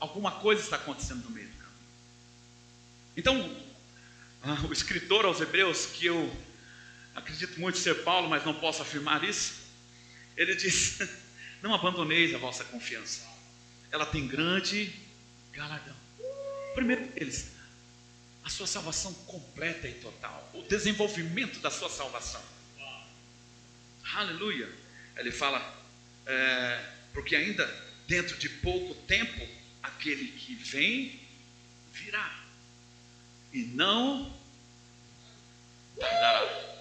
Speaker 1: Alguma coisa está acontecendo no meio do caminho. Então, ah, o escritor aos Hebreus, que eu acredito muito ser Paulo, mas não posso afirmar isso, ele diz: Não abandoneis a vossa confiança, ela tem grande galardão. Primeiro deles, a sua salvação completa e total, o desenvolvimento da sua salvação. Aleluia. Ele fala, é, porque ainda dentro de pouco tempo, aquele que vem virá e não tardará.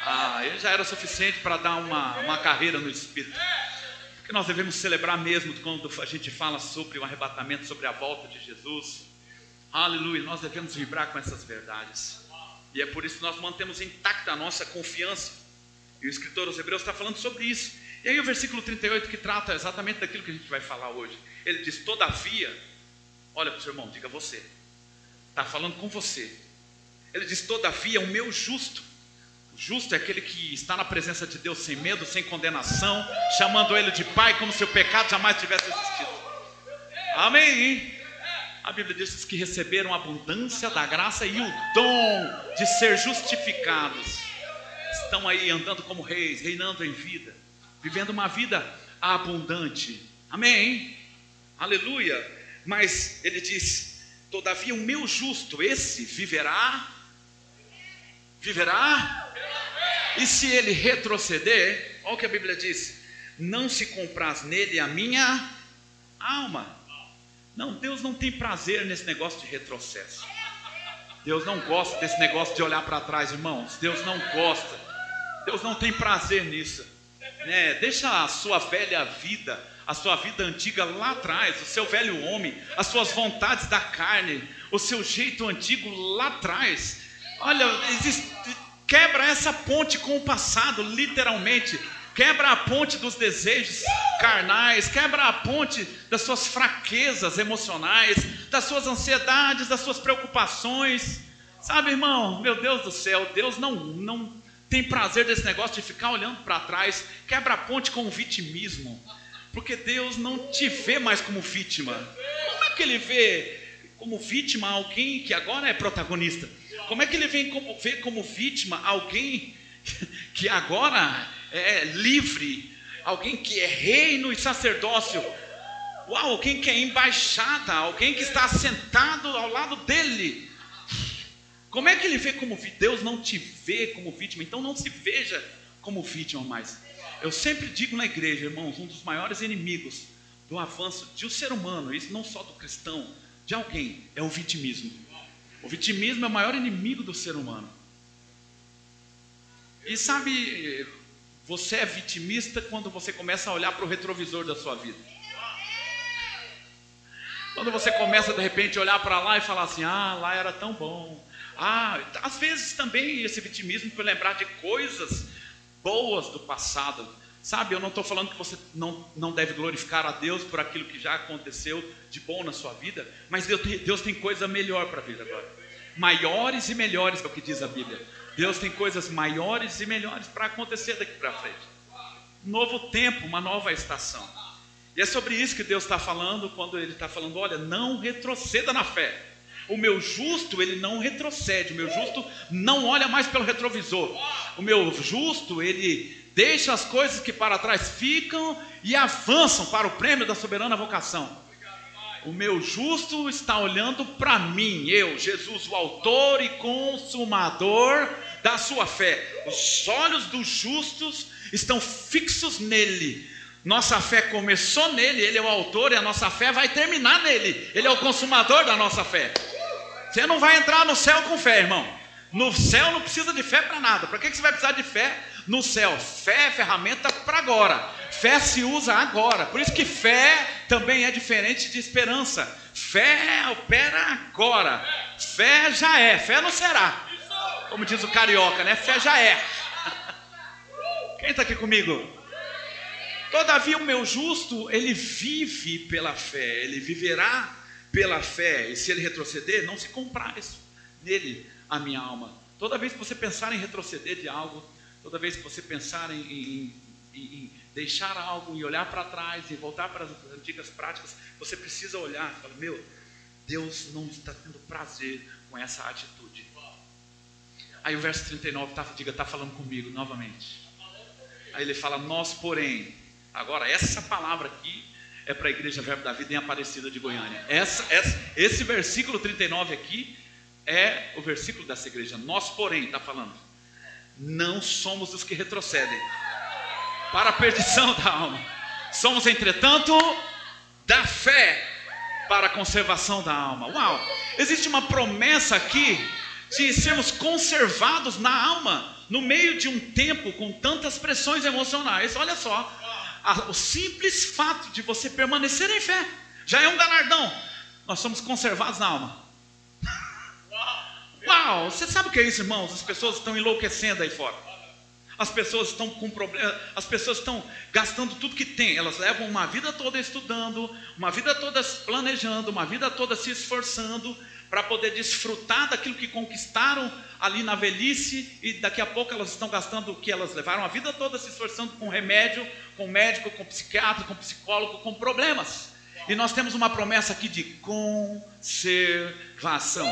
Speaker 1: Ah, ele já era suficiente para dar uma, uma carreira no Espírito. Porque nós devemos celebrar mesmo quando a gente fala sobre o arrebatamento, sobre a volta de Jesus. Aleluia, nós devemos vibrar com essas verdades. E é por isso que nós mantemos intacta a nossa confiança. E o escritor aos Hebreus está falando sobre isso. E aí o versículo 38 que trata exatamente daquilo que a gente vai falar hoje. Ele diz: Todavia, olha para o seu irmão, diga você. Está falando com você. Ele diz: Todavia, o meu justo. Justo é aquele que está na presença de Deus sem medo, sem condenação, chamando ele de Pai, como se o pecado jamais tivesse existido. Amém. A Bíblia diz que receberam a abundância da graça e o dom de ser justificados. Estão aí andando como reis, reinando em vida, vivendo uma vida abundante. Amém? Aleluia. Mas ele diz: Todavia o meu justo, esse viverá. Viverá? E se ele retroceder, olha o que a Bíblia diz: Não se compraz nele a minha alma. Não, Deus não tem prazer nesse negócio de retrocesso. Deus não gosta desse negócio de olhar para trás, irmãos. Deus não gosta. Deus não tem prazer nisso. Né? Deixa a sua velha vida, a sua vida antiga lá atrás, o seu velho homem, as suas vontades da carne, o seu jeito antigo lá atrás. Olha, existe, quebra essa ponte com o passado, literalmente quebra a ponte dos desejos carnais, quebra a ponte das suas fraquezas emocionais, das suas ansiedades, das suas preocupações. Sabe, irmão, meu Deus do céu, Deus não, não tem prazer desse negócio de ficar olhando para trás, quebra a ponte com o vitimismo, porque Deus não te vê mais como vítima. Como é que ele vê como vítima alguém que agora é protagonista? Como é que ele vê como, vê como vítima alguém que agora é livre, alguém que é reino e sacerdócio. Uau, alguém que é embaixada, alguém que está sentado ao lado dele. Como é que ele vê como vítima? Deus não te vê como vítima, então não se veja como vítima mais. Eu sempre digo na igreja, irmãos, um dos maiores inimigos do avanço de um ser humano, isso não só do cristão, de alguém, é o vitimismo. O vitimismo é o maior inimigo do ser humano. E sabe, você é vitimista quando você começa a olhar para o retrovisor da sua vida. Quando você começa de repente a olhar para lá e falar assim: ah, lá era tão bom. Ah, às vezes também esse vitimismo por lembrar de coisas boas do passado. Sabe, eu não estou falando que você não, não deve glorificar a Deus por aquilo que já aconteceu de bom na sua vida, mas Deus tem, Deus tem coisa melhor para a vida agora. Maiores e melhores é o que diz a Bíblia. Deus tem coisas maiores e melhores para acontecer daqui para frente. Novo tempo, uma nova estação. E é sobre isso que Deus está falando quando Ele está falando: olha, não retroceda na fé. O meu justo, ele não retrocede. O meu justo não olha mais pelo retrovisor. O meu justo, ele deixa as coisas que para trás ficam e avançam para o prêmio da soberana vocação. O meu justo está olhando para mim, eu, Jesus, o autor e consumador da sua fé. Os olhos dos justos estão fixos nele. Nossa fé começou nele, ele é o autor e a nossa fé vai terminar nele. Ele é o consumador da nossa fé. Você não vai entrar no céu com fé, irmão. No céu não precisa de fé para nada. Para que você vai precisar de fé no céu. Fé é ferramenta para agora. Fé se usa agora. Por isso que fé também é diferente de esperança. Fé opera agora. Fé já é, fé não será. Como diz o carioca, né? Fé já é. Quem está aqui comigo? Todavia o meu justo, ele vive pela fé, ele viverá pela fé. E se ele retroceder, não se compraz nele a minha alma. Toda vez que você pensar em retroceder de algo, Toda vez que você pensar em, em, em, deixar algo e olhar para trás e voltar para as antigas práticas, você precisa olhar e falar: Meu, Deus não está tendo prazer com essa atitude. Aí o verso 39 tá, diga, está falando comigo novamente. Aí ele fala: Nós, porém, agora essa palavra aqui é para a igreja Verbo da Vida em Aparecida de Goiânia. Essa, essa, esse versículo 39 aqui é o versículo dessa igreja. Nós, porém, está falando não somos os que retrocedem para a perdição da alma. Somos, entretanto, da fé para a conservação da alma. Uau! Existe uma promessa aqui de sermos conservados na alma no meio de um tempo com tantas pressões emocionais. Olha só, o simples fato de você permanecer em fé já é um galardão. Nós somos conservados na alma. Uau, você sabe o que é isso, irmãos? As pessoas estão enlouquecendo aí fora. As pessoas estão com problema, as pessoas estão gastando tudo que tem. Elas levam uma vida toda estudando, uma vida toda planejando, uma vida toda se esforçando para poder desfrutar daquilo que conquistaram ali na velhice e daqui a pouco elas estão gastando o que elas levaram a vida toda se esforçando com remédio, com médico, com psiquiatra, com psicólogo, com problemas. E nós temos uma promessa aqui de conservação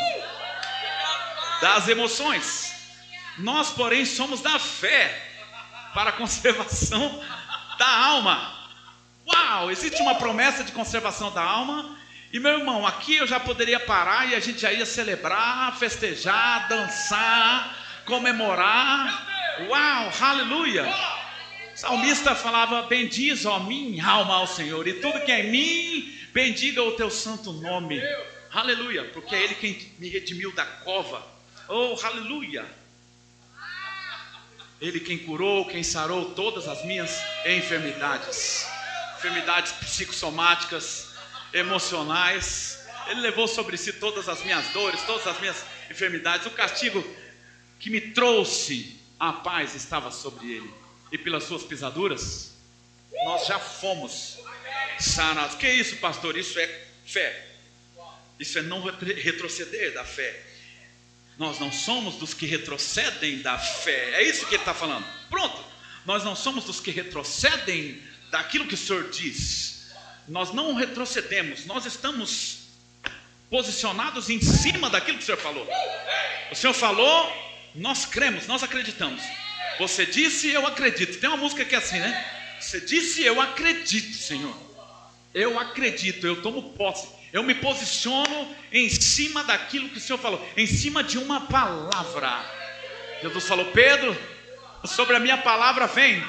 Speaker 1: das emoções. Nós, porém, somos da fé para a conservação da alma. Uau, existe uma promessa de conservação da alma. E meu irmão, aqui eu já poderia parar e a gente já ia celebrar, festejar, dançar, comemorar. Uau, aleluia. Salmista falava: Bendiz, ó minha alma ao Senhor, e tudo que é em mim, bendiga o teu santo nome. Aleluia, porque é Ele quem me redimiu da cova Oh, aleluia! Ele quem curou, quem sarou todas as minhas enfermidades, enfermidades psicossomáticas, emocionais. Ele levou sobre si todas as minhas dores, todas as minhas enfermidades. O castigo que me trouxe a paz estava sobre ele. E pelas suas pisaduras, nós já fomos sanados. Que isso, pastor? Isso é fé. Isso é não retroceder da fé. Nós não somos dos que retrocedem da fé. É isso que ele está falando. Pronto. Nós não somos dos que retrocedem daquilo que o Senhor diz. Nós não retrocedemos. Nós estamos posicionados em cima daquilo que o Senhor falou. O Senhor falou, nós cremos, nós acreditamos. Você disse, eu acredito. Tem uma música que é assim, né? Você disse, eu acredito, Senhor. Eu acredito, eu tomo posse. Eu me posiciono em cima daquilo que o Senhor falou, em cima de uma palavra. Jesus falou: Pedro, sobre a minha palavra vem.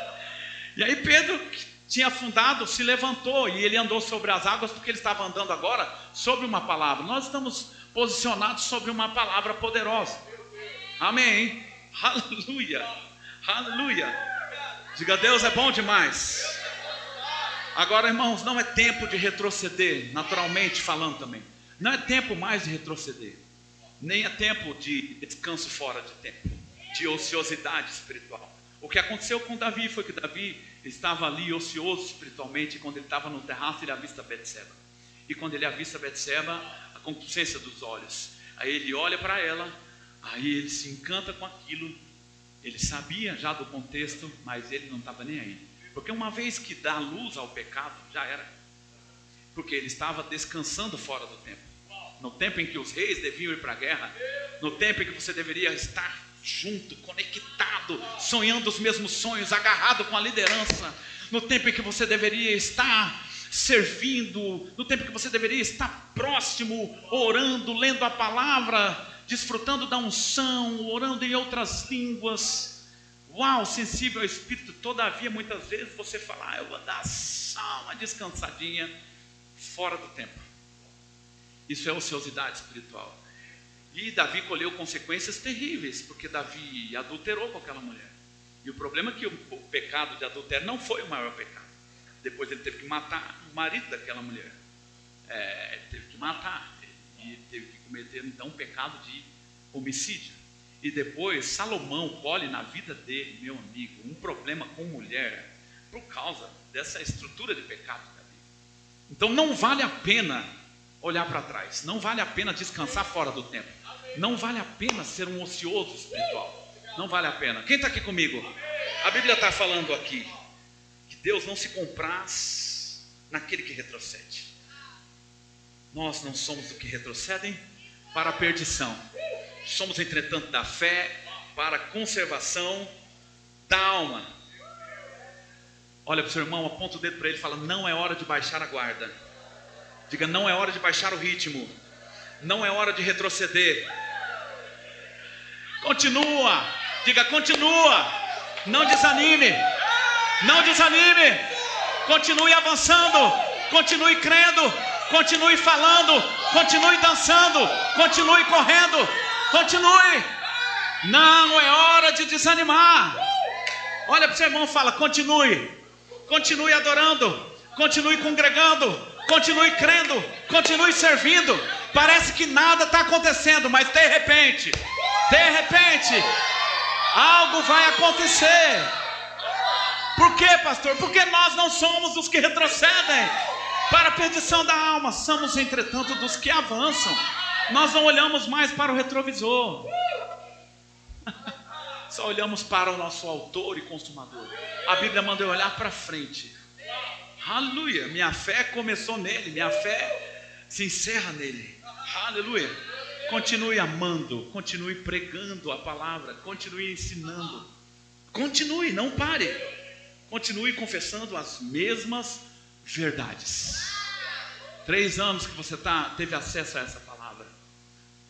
Speaker 1: e aí Pedro, que tinha afundado, se levantou e ele andou sobre as águas porque ele estava andando agora sobre uma palavra. Nós estamos posicionados sobre uma palavra poderosa. Amém. Aleluia. Aleluia. Diga, Deus é bom demais. Agora, irmãos, não é tempo de retroceder, naturalmente falando também. Não é tempo mais de retroceder. Nem é tempo de descanso fora de tempo, de ociosidade espiritual. O que aconteceu com Davi foi que Davi estava ali ocioso espiritualmente, quando ele estava no terraço, ele avista Betseba. E quando ele avista Betseba, a concupiscência dos olhos. Aí ele olha para ela, aí ele se encanta com aquilo. Ele sabia já do contexto, mas ele não estava nem aí. Porque uma vez que dá luz ao pecado, já era. Porque ele estava descansando fora do tempo. No tempo em que os reis deviam ir para a guerra, no tempo em que você deveria estar junto, conectado, sonhando os mesmos sonhos, agarrado com a liderança, no tempo em que você deveria estar servindo, no tempo em que você deveria estar próximo, orando, lendo a palavra, desfrutando da unção, orando em outras línguas. Uau, sensível ao Espírito, todavia, muitas vezes você fala, ah, eu vou dar só uma descansadinha fora do tempo. Isso é ociosidade espiritual. E Davi colheu consequências terríveis, porque Davi adulterou com aquela mulher. E o problema é que o pecado de adultério não foi o maior pecado. Depois ele teve que matar o marido daquela mulher. É, ele teve que matar. E teve que cometer então um pecado de homicídio. E depois Salomão colhe na vida dele, meu amigo, um problema com mulher por causa dessa estrutura de pecado de Davi. Então não vale a pena olhar para trás, não vale a pena descansar fora do tempo, não vale a pena ser um ocioso espiritual, não vale a pena. Quem está aqui comigo? A Bíblia está falando aqui que Deus não se compraz naquele que retrocede. Nós não somos do que retrocedem para a perdição, somos, entretanto, da fé para conservação da alma. Olha para o seu irmão, aponta o dedo para ele e fala: Não é hora de baixar a guarda. Diga: Não é hora de baixar o ritmo. Não é hora de retroceder. Continua. Diga: Continua. Não desanime. Não desanime. Continue avançando. Continue crendo. Continue falando. Continue dançando. Continue correndo. Continue. Não é hora de desanimar. Olha para o seu irmão e fala: continue. Continue adorando. Continue congregando. Continue crendo. Continue servindo. Parece que nada está acontecendo, mas de repente, de repente, algo vai acontecer. Por quê, pastor? Porque nós não somos os que retrocedem para a perdição da alma, somos, entretanto, dos que avançam. Nós não olhamos mais para o retrovisor. Só olhamos para o nosso autor e consumador. A Bíblia manda eu olhar para frente. Aleluia. Minha fé começou nele, minha fé se encerra nele. Aleluia. Continue amando, continue pregando a palavra, continue ensinando. Continue, não pare. Continue confessando as mesmas verdades. Três anos que você tá, teve acesso a essa palavra.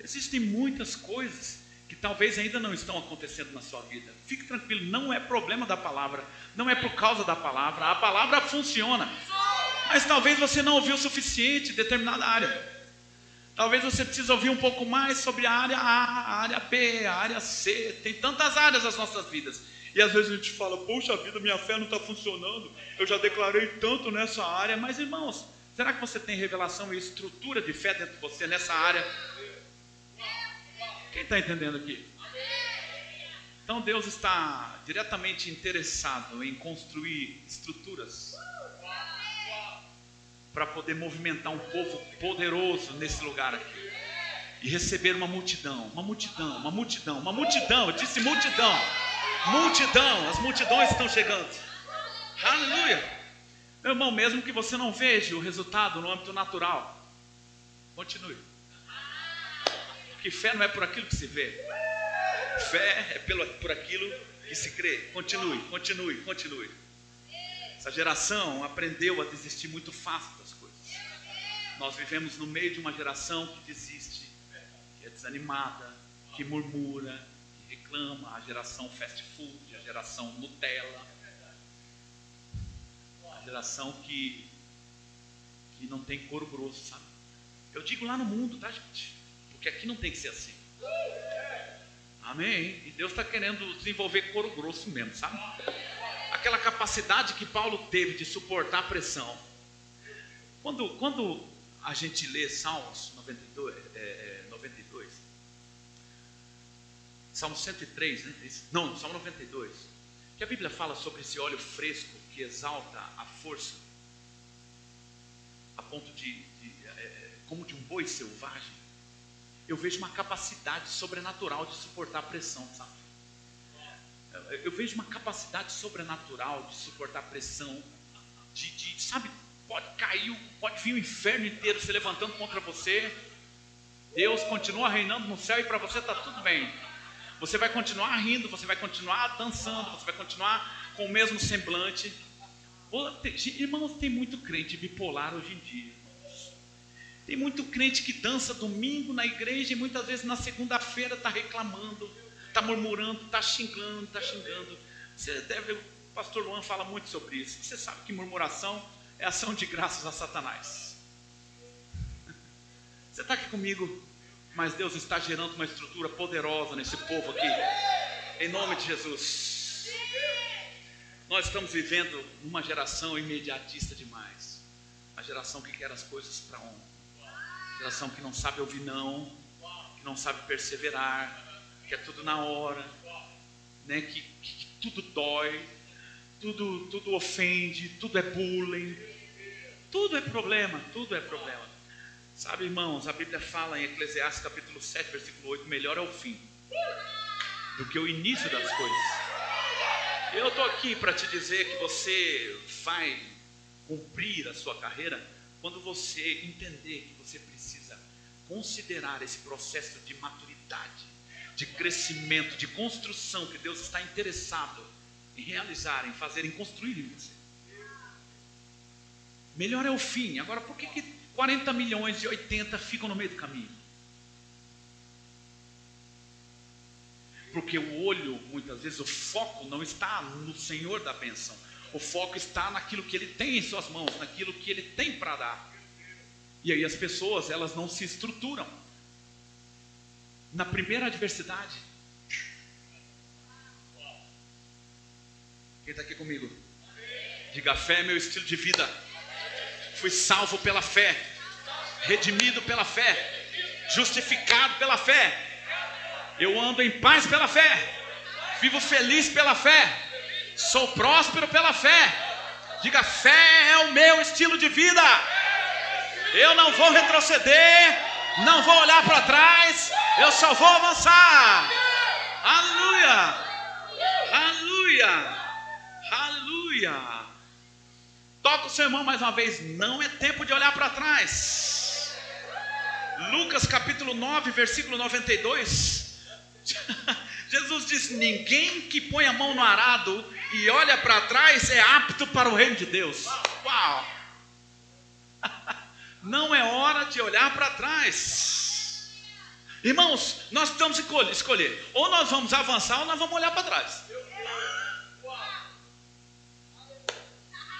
Speaker 1: Existem muitas coisas que talvez ainda não estão acontecendo na sua vida. Fique tranquilo, não é problema da palavra, não é por causa da palavra. A palavra funciona, mas talvez você não ouviu o suficiente em determinada área. Talvez você precise ouvir um pouco mais sobre a área A, a área B, a área C. Tem tantas áreas nas nossas vidas. E às vezes a gente fala, poxa vida, minha fé não está funcionando. Eu já declarei tanto nessa área. Mas irmãos, Será que você tem revelação e estrutura de fé dentro de você nessa área? Quem está entendendo aqui? Então Deus está diretamente interessado em construir estruturas para poder movimentar um povo poderoso nesse lugar aqui e receber uma multidão, uma multidão, uma multidão, uma multidão. Eu disse multidão, multidão. As multidões estão chegando. Aleluia. Meu irmão, mesmo que você não veja o resultado no âmbito natural, continue. Porque fé não é por aquilo que se vê, fé é pelo, por aquilo que se crê. Continue, continue, continue. Essa geração aprendeu a desistir muito fácil das coisas. Nós vivemos no meio de uma geração que desiste, que é desanimada, que murmura, que reclama, a geração fast food, a geração Nutella geração que, que não tem couro grosso, sabe? Eu digo lá no mundo, tá, gente? Porque aqui não tem que ser assim. Amém? E Deus está querendo desenvolver couro grosso mesmo, sabe? Aquela capacidade que Paulo teve de suportar a pressão. Quando, quando a gente lê Salmos 92, é, 92 Salmo 103, né? Não, Salmo 92 que a Bíblia fala sobre esse óleo fresco que exalta a força, a ponto de, de é, como de um boi selvagem, eu vejo uma capacidade sobrenatural de suportar a pressão, sabe? Eu vejo uma capacidade sobrenatural de suportar a pressão, de, de sabe, pode cair, pode vir o inferno inteiro se levantando contra você. Deus continua reinando no céu e para você está tudo bem. Você vai continuar rindo, você vai continuar dançando, você vai continuar com o mesmo semblante. Irmãos, tem muito crente bipolar hoje em dia. Tem muito crente que dança domingo na igreja e muitas vezes na segunda-feira está reclamando, está murmurando, está xingando, está xingando. Você deve, o pastor Luan fala muito sobre isso. Você sabe que murmuração é ação de graças a Satanás. Você está aqui comigo, mas Deus está gerando uma estrutura poderosa nesse povo aqui, em nome de Jesus. Nós estamos vivendo uma geração imediatista demais, uma geração que quer as coisas para ontem, geração que não sabe ouvir não, que não sabe perseverar, que é tudo na hora, né? que, que, tudo dói, tudo, tudo ofende, tudo é bullying tudo é problema, tudo é problema. Sabe, irmãos, a Bíblia fala em Eclesiastes capítulo 7, versículo 8: melhor é o fim do que o início das coisas. Eu estou aqui para te dizer que você vai cumprir a sua carreira quando você entender que você precisa considerar esse processo de maturidade, de crescimento, de construção que Deus está interessado em realizar, em fazer, em construir em você. Melhor é o fim. Agora, por que, que 40 milhões e 80 ficam no meio do caminho? Porque o olho, muitas vezes, o foco não está no Senhor da bênção. O foco está naquilo que Ele tem em suas mãos, naquilo que Ele tem para dar. E aí as pessoas, elas não se estruturam. Na primeira adversidade. Quem está aqui comigo? Diga, fé é meu estilo de vida fui salvo pela fé, redimido pela fé, justificado pela fé. Eu ando em paz pela fé, vivo feliz pela fé, sou próspero pela fé. Diga: fé é o meu estilo de vida. Eu não vou retroceder, não vou olhar para trás, eu só vou avançar. Aleluia! Aleluia! Aleluia! Toca o seu irmão mais uma vez. Não é tempo de olhar para trás. Lucas capítulo 9, versículo 92. Jesus diz: Ninguém que põe a mão no arado e olha para trás é apto para o reino de Deus. Uau! Não é hora de olhar para trás. Irmãos, nós precisamos escolher: ou nós vamos avançar ou nós vamos olhar para trás.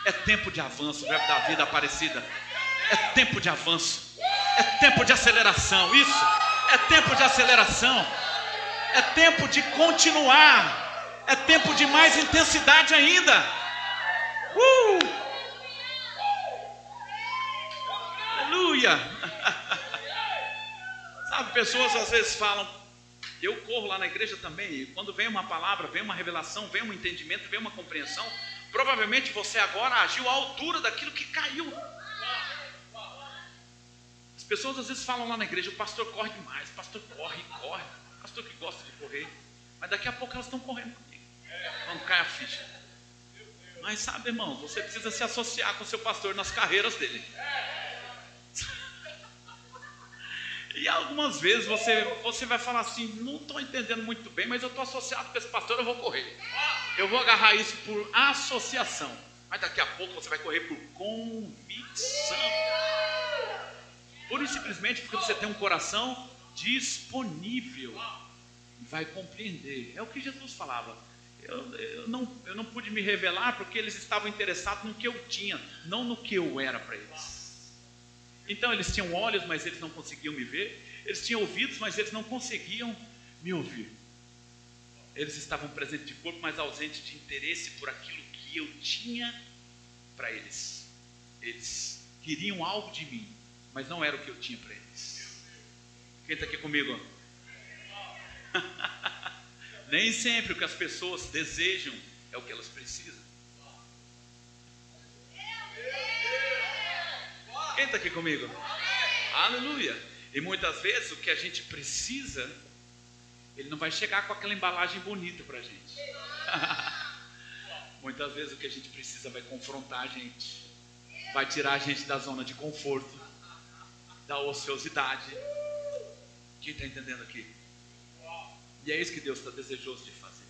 Speaker 1: É tempo de avanço, verbo da vida aparecida. É tempo de avanço. É tempo de aceleração. Isso. É tempo de aceleração. É tempo de continuar. É tempo de mais intensidade ainda. Uh! Aleluia! Sabe, pessoas às vezes falam, eu corro lá na igreja também, e quando vem uma palavra, vem uma revelação, vem um entendimento, vem uma compreensão, Provavelmente você agora agiu à altura daquilo que caiu. As pessoas às vezes falam lá na igreja, o pastor corre demais, o pastor corre, corre, o pastor que gosta de correr, mas daqui a pouco elas estão correndo comigo, quando cai a ficha. Mas sabe, irmão, você precisa se associar com o seu pastor nas carreiras dele. E algumas vezes você, você vai falar assim: não estou entendendo muito bem, mas eu estou associado com esse pastor, eu vou correr. Eu vou agarrar isso por associação. Mas daqui a pouco você vai correr por convicção. Pura e simplesmente porque você tem um coração disponível. Vai compreender. É o que Jesus falava. Eu, eu, não, eu não pude me revelar porque eles estavam interessados no que eu tinha, não no que eu era para eles. Então eles tinham olhos, mas eles não conseguiam me ver. Eles tinham ouvidos, mas eles não conseguiam me ouvir. Eles estavam presentes de corpo, mas ausentes de interesse por aquilo que eu tinha para eles. Eles queriam algo de mim, mas não era o que eu tinha para eles. Quem está aqui comigo? Nem sempre o que as pessoas desejam é o que elas precisam. Quem está aqui comigo? Aleluia. E muitas vezes o que a gente precisa, ele não vai chegar com aquela embalagem bonita para a gente. muitas vezes o que a gente precisa vai confrontar a gente, vai tirar a gente da zona de conforto, da ociosidade. Quem está entendendo aqui? E é isso que Deus está desejoso de fazer.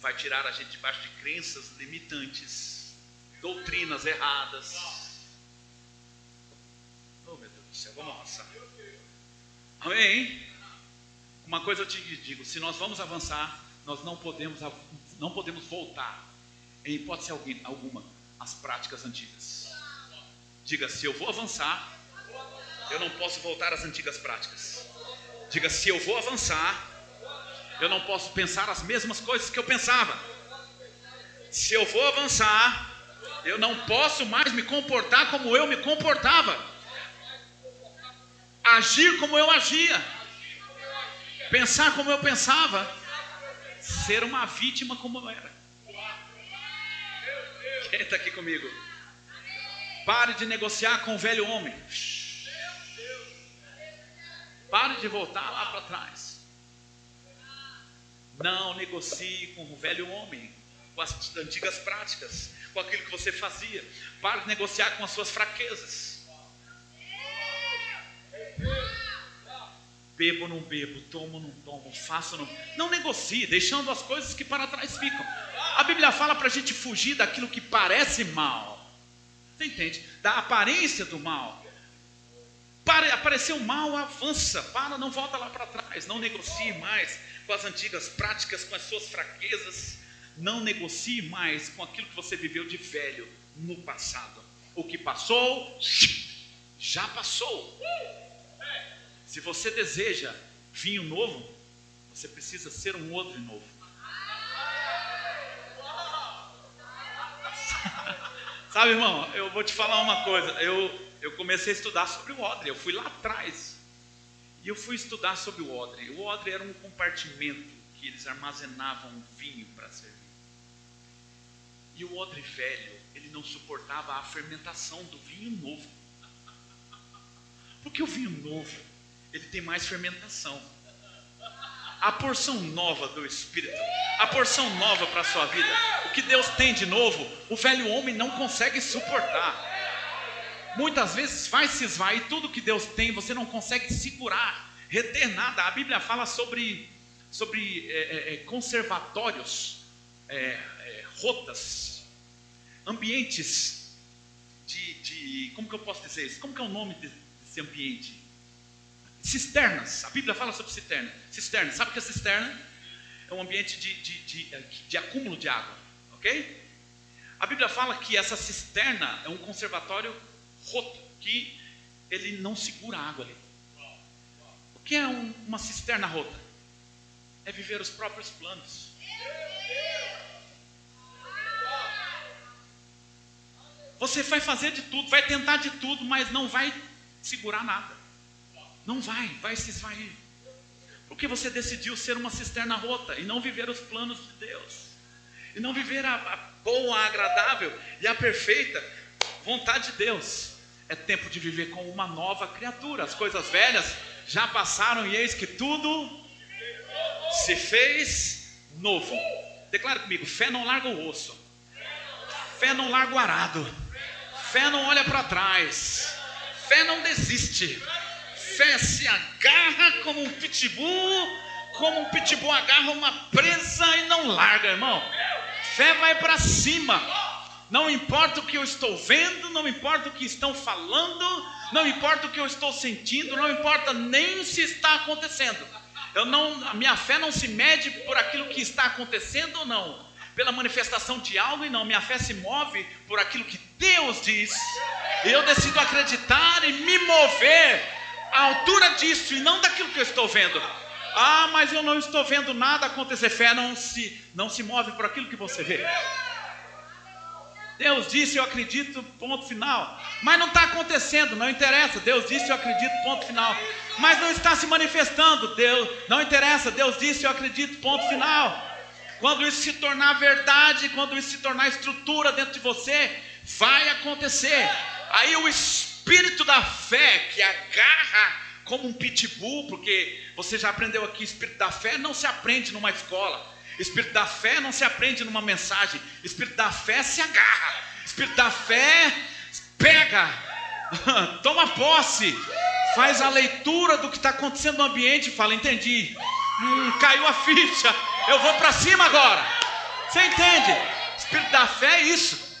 Speaker 1: Vai tirar a gente debaixo de crenças limitantes, doutrinas erradas. Céu, vamos avançar. Amém? Uma coisa eu te digo: se nós vamos avançar, nós não podemos, não podemos voltar, em hipótese alguma, às práticas antigas. Diga: se eu vou avançar, eu não posso voltar às antigas práticas. Diga: se eu vou avançar, eu não posso pensar as mesmas coisas que eu pensava. Se eu vou avançar, eu não posso mais me comportar como eu me comportava, agir como eu agia, pensar como eu pensava, ser uma vítima como eu era. Quem está aqui comigo? Pare de negociar com o velho homem. Pare de voltar lá para trás. Não negocie com o velho homem, com as antigas práticas, com aquilo que você fazia. Pare de negociar com as suas fraquezas. Bebo ou não bebo, tomo ou não tomo, faço ou não. Não negocie, deixando as coisas que para trás ficam. A Bíblia fala para a gente fugir daquilo que parece mal. Você entende? Da aparência do mal. Para aparecer o mal, avança, para, não volta lá para trás, não negocie mais com as antigas práticas, com as suas fraquezas. Não negocie mais com aquilo que você viveu de velho no passado. O que passou, já passou. Se você deseja vinho novo, você precisa ser um outro novo. Sabe, irmão, eu vou te falar uma coisa. Eu, eu comecei a estudar sobre o odre. Eu fui lá atrás e eu fui estudar sobre o odre. O odre era um compartimento que eles armazenavam vinho para servir. E o odre velho, ele não suportava a fermentação do vinho novo. Porque o vinho novo, ele tem mais fermentação. A porção nova do Espírito, a porção nova para a sua vida, o que Deus tem de novo, o velho homem não consegue suportar muitas vezes faz se esvair tudo que Deus tem, você não consegue segurar, reter nada. A Bíblia fala sobre, sobre é, é, é conservatórios, é, é, rotas, ambientes de, de, Como que eu posso dizer isso? Como que é o nome desse ambiente? Cisternas. A Bíblia fala sobre cisterna. Cisterna. Sabe o que é cisterna? É um ambiente de, de, de, de acúmulo de água. Ok? A Bíblia fala que essa cisterna é um conservatório roto, que ele não segura a água ali. O que é um, uma cisterna rota? É viver os próprios planos. Você vai fazer de tudo, vai tentar de tudo, mas não vai segurar nada. Não vai, vai se esvair. Porque você decidiu ser uma cisterna rota e não viver os planos de Deus. E não viver a, a boa, a agradável e a perfeita vontade de Deus. É tempo de viver como uma nova criatura. As coisas velhas já passaram e eis que tudo se fez novo. Declara comigo: fé não larga o osso, fé não larga o arado, fé não olha para trás, fé não desiste, fé se agarra como um pitbull, como um pitbull agarra uma presa e não larga, irmão. Fé vai para cima não importa o que eu estou vendo, não importa o que estão falando, não importa o que eu estou sentindo, não importa nem se está acontecendo. Eu não, a minha fé não se mede por aquilo que está acontecendo ou não, pela manifestação de algo e não. Minha fé se move por aquilo que Deus diz. Eu decido acreditar e me mover à altura disso e não daquilo que eu estou vendo. Ah, mas eu não estou vendo nada acontecer. Fé não se não se move por aquilo que você vê. Deus disse, eu acredito, ponto final. Mas não está acontecendo, não interessa. Deus disse, eu acredito, ponto final. Mas não está se manifestando, Deus, não interessa. Deus disse, eu acredito, ponto final. quando isso se tornar verdade, quando isso se tornar estrutura dentro de você, vai acontecer. Aí o espírito da fé que agarra como um pitbull, porque você já aprendeu aqui, espírito da fé não se aprende numa escola. Espírito da fé não se aprende numa mensagem. Espírito da fé se agarra. Espírito da fé pega, toma posse, faz a leitura do que está acontecendo no ambiente e fala: entendi. Hum, caiu a ficha. Eu vou para cima agora. Você entende? Espírito da fé é isso.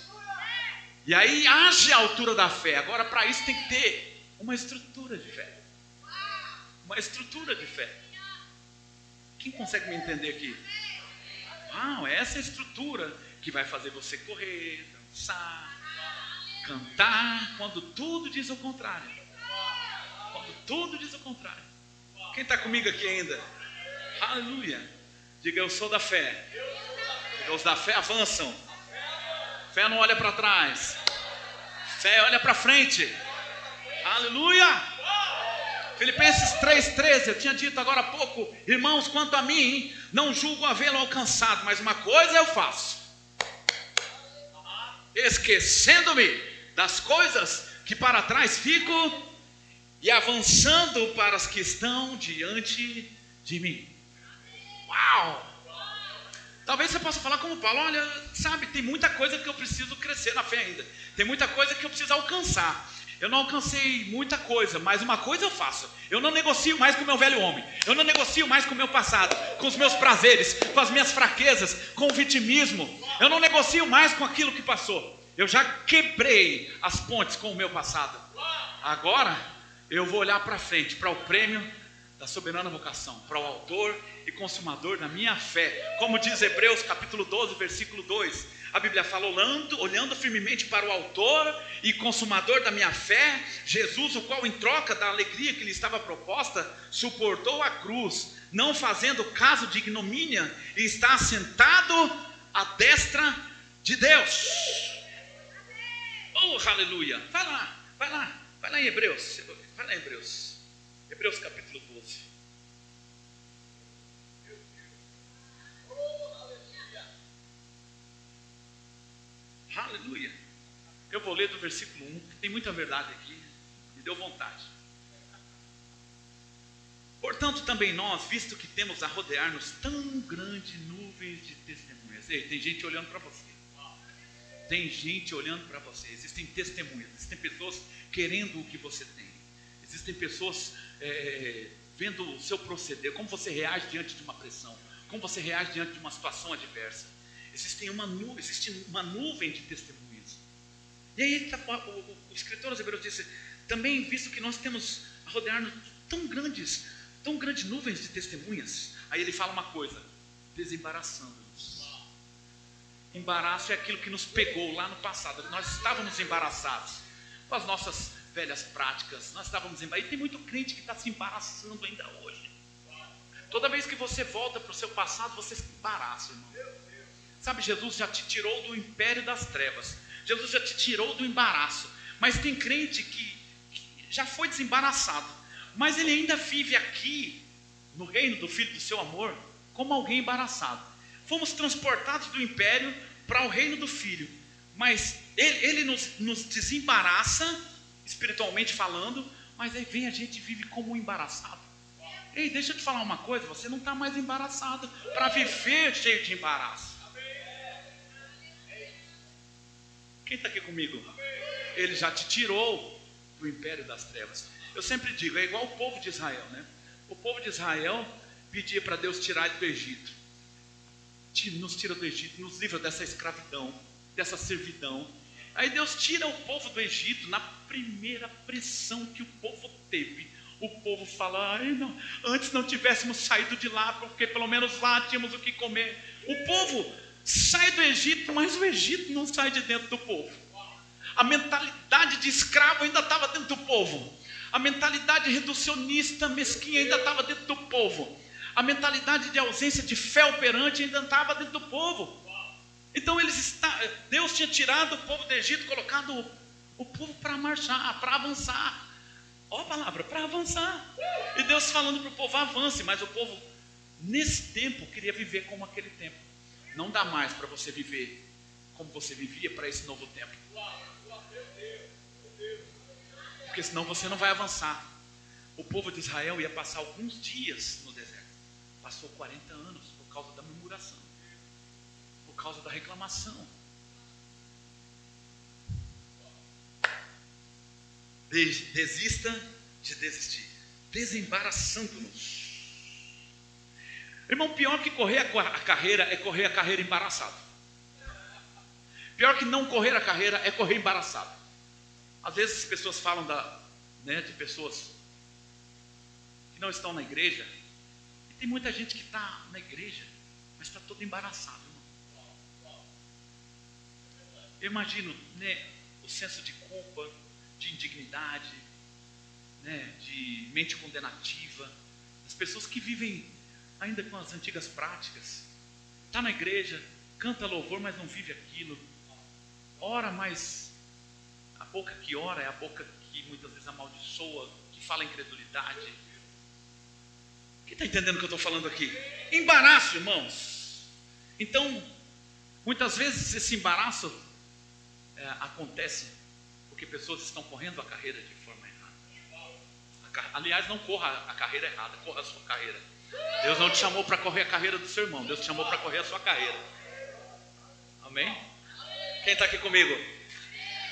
Speaker 1: E aí age a altura da fé. Agora, para isso tem que ter uma estrutura de fé. Uma estrutura de fé. Quem consegue me entender aqui? Uau, é essa estrutura que vai fazer você correr, dançar, cantar, quando tudo diz o contrário. Quando tudo diz o contrário. Quem está comigo aqui ainda? Aleluia. Diga, eu sou da fé. Os da fé avançam. Fé não olha para trás. Fé olha para frente. Aleluia. Filipenses 3,13, eu tinha dito agora há pouco, irmãos, quanto a mim, não julgo havê-lo alcançado, mas uma coisa eu faço, esquecendo-me das coisas que para trás fico e avançando para as que estão diante de mim. Uau! Talvez você possa falar como Paulo, olha, sabe, tem muita coisa que eu preciso crescer na fé ainda. Tem muita coisa que eu preciso alcançar. Eu não alcancei muita coisa, mas uma coisa eu faço. Eu não negocio mais com o meu velho homem. Eu não negocio mais com o meu passado, com os meus prazeres, com as minhas fraquezas, com o vitimismo. Eu não negocio mais com aquilo que passou. Eu já quebrei as pontes com o meu passado. Agora eu vou olhar para frente, para o prêmio da soberana vocação, para o autor e consumador da minha fé. Como diz Hebreus capítulo 12, versículo 2. A Bíblia fala, olhando, olhando firmemente para o autor e consumador da minha fé, Jesus, o qual, em troca da alegria que lhe estava proposta, suportou a cruz, não fazendo caso de ignomínia, e está sentado à destra de Deus. Oh, aleluia! Vai lá, vai lá, vai lá em Hebreus, vai lá em Hebreus. Hebreus capítulo 12. Aleluia. Eu vou ler do versículo 1, que tem muita verdade aqui, me deu vontade. Portanto, também nós, visto que temos a rodear-nos tão grande nuvens de testemunhas. Ei, tem gente olhando para você. Tem gente olhando para você. Existem testemunhas, existem pessoas querendo o que você tem. Existem pessoas é, vendo o seu proceder, como você reage diante de uma pressão, como você reage diante de uma situação adversa. Existem uma nuvem, existe uma nuvem de testemunhas. E aí tá, o, o, o escritor aos Hebreus disse: também visto que nós temos a rodear-nos tão grandes, tão grandes nuvens de testemunhas. Aí ele fala uma coisa: desembaraçando-nos. Embaraço é aquilo que nos pegou lá no passado. Nós estávamos embaraçados com as nossas velhas práticas. Nós estávamos embaraçados. E tem muito crente que está se embaraçando ainda hoje. Toda vez que você volta para o seu passado, você se embaraça, irmão. Sabe, Jesus já te tirou do império das trevas. Jesus já te tirou do embaraço. Mas tem crente que, que já foi desembaraçado. Mas ele ainda vive aqui, no reino do Filho do seu amor, como alguém embaraçado. Fomos transportados do império para o reino do Filho. Mas ele, ele nos, nos desembaraça, espiritualmente falando, mas aí vem a gente vive como um embaraçado. Ei, deixa eu te falar uma coisa: você não está mais embaraçado para viver cheio de embaraço. Quem está aqui comigo? Ele já te tirou do império das trevas. Eu sempre digo, é igual o povo de Israel, né? O povo de Israel pedia para Deus tirar do Egito. Nos tira do Egito, nos livra dessa escravidão, dessa servidão. Aí Deus tira o povo do Egito na primeira pressão que o povo teve. O povo fala, Ai, não, antes não tivéssemos saído de lá, porque pelo menos lá tínhamos o que comer. O povo sai do Egito, mas o Egito não sai de dentro do povo. A mentalidade de escravo ainda estava dentro do povo. A mentalidade reducionista, mesquinha, ainda estava dentro do povo. A mentalidade de ausência de fé operante ainda estava dentro do povo. Então eles está, Deus tinha tirado o povo do Egito, colocado o, povo para marchar, para avançar. Ó a palavra, para avançar. E Deus falando para o povo, avance, mas o povo, nesse tempo, queria viver como aquele tempo. Não dá mais para você viver como você vivia para esse novo tempo. Porque senão você não vai avançar. O povo de Israel ia passar alguns dias no deserto. Passou 40 anos por causa da murmuração, causa da reclamação. Desista de desistir, desembaraçando-nos. Irmão, pior que correr a carreira é correr a carreira embaraçado. Pior que não correr a carreira é correr embaraçado. Às vezes as pessoas falam da, né, de pessoas que não estão na igreja. E tem muita gente que está na igreja, mas está todo embaraçado. Eu imagino né, o senso de culpa, de indignidade, né, de mente condenativa. As pessoas que vivem ainda com as antigas práticas. Está na igreja, canta louvor, mas não vive aquilo. Ora, mas a boca que ora é a boca que muitas vezes amaldiçoa, que fala incredulidade. Quem está entendendo o que eu estou falando aqui? Embaraço, irmãos. Então, muitas vezes esse embaraço é, acontece porque pessoas estão correndo a carreira de forma errada. Aliás, não corra a carreira errada, corra a sua carreira. Deus não te chamou para correr a carreira do seu irmão, Deus te chamou para correr a sua carreira. Amém? Quem está aqui comigo?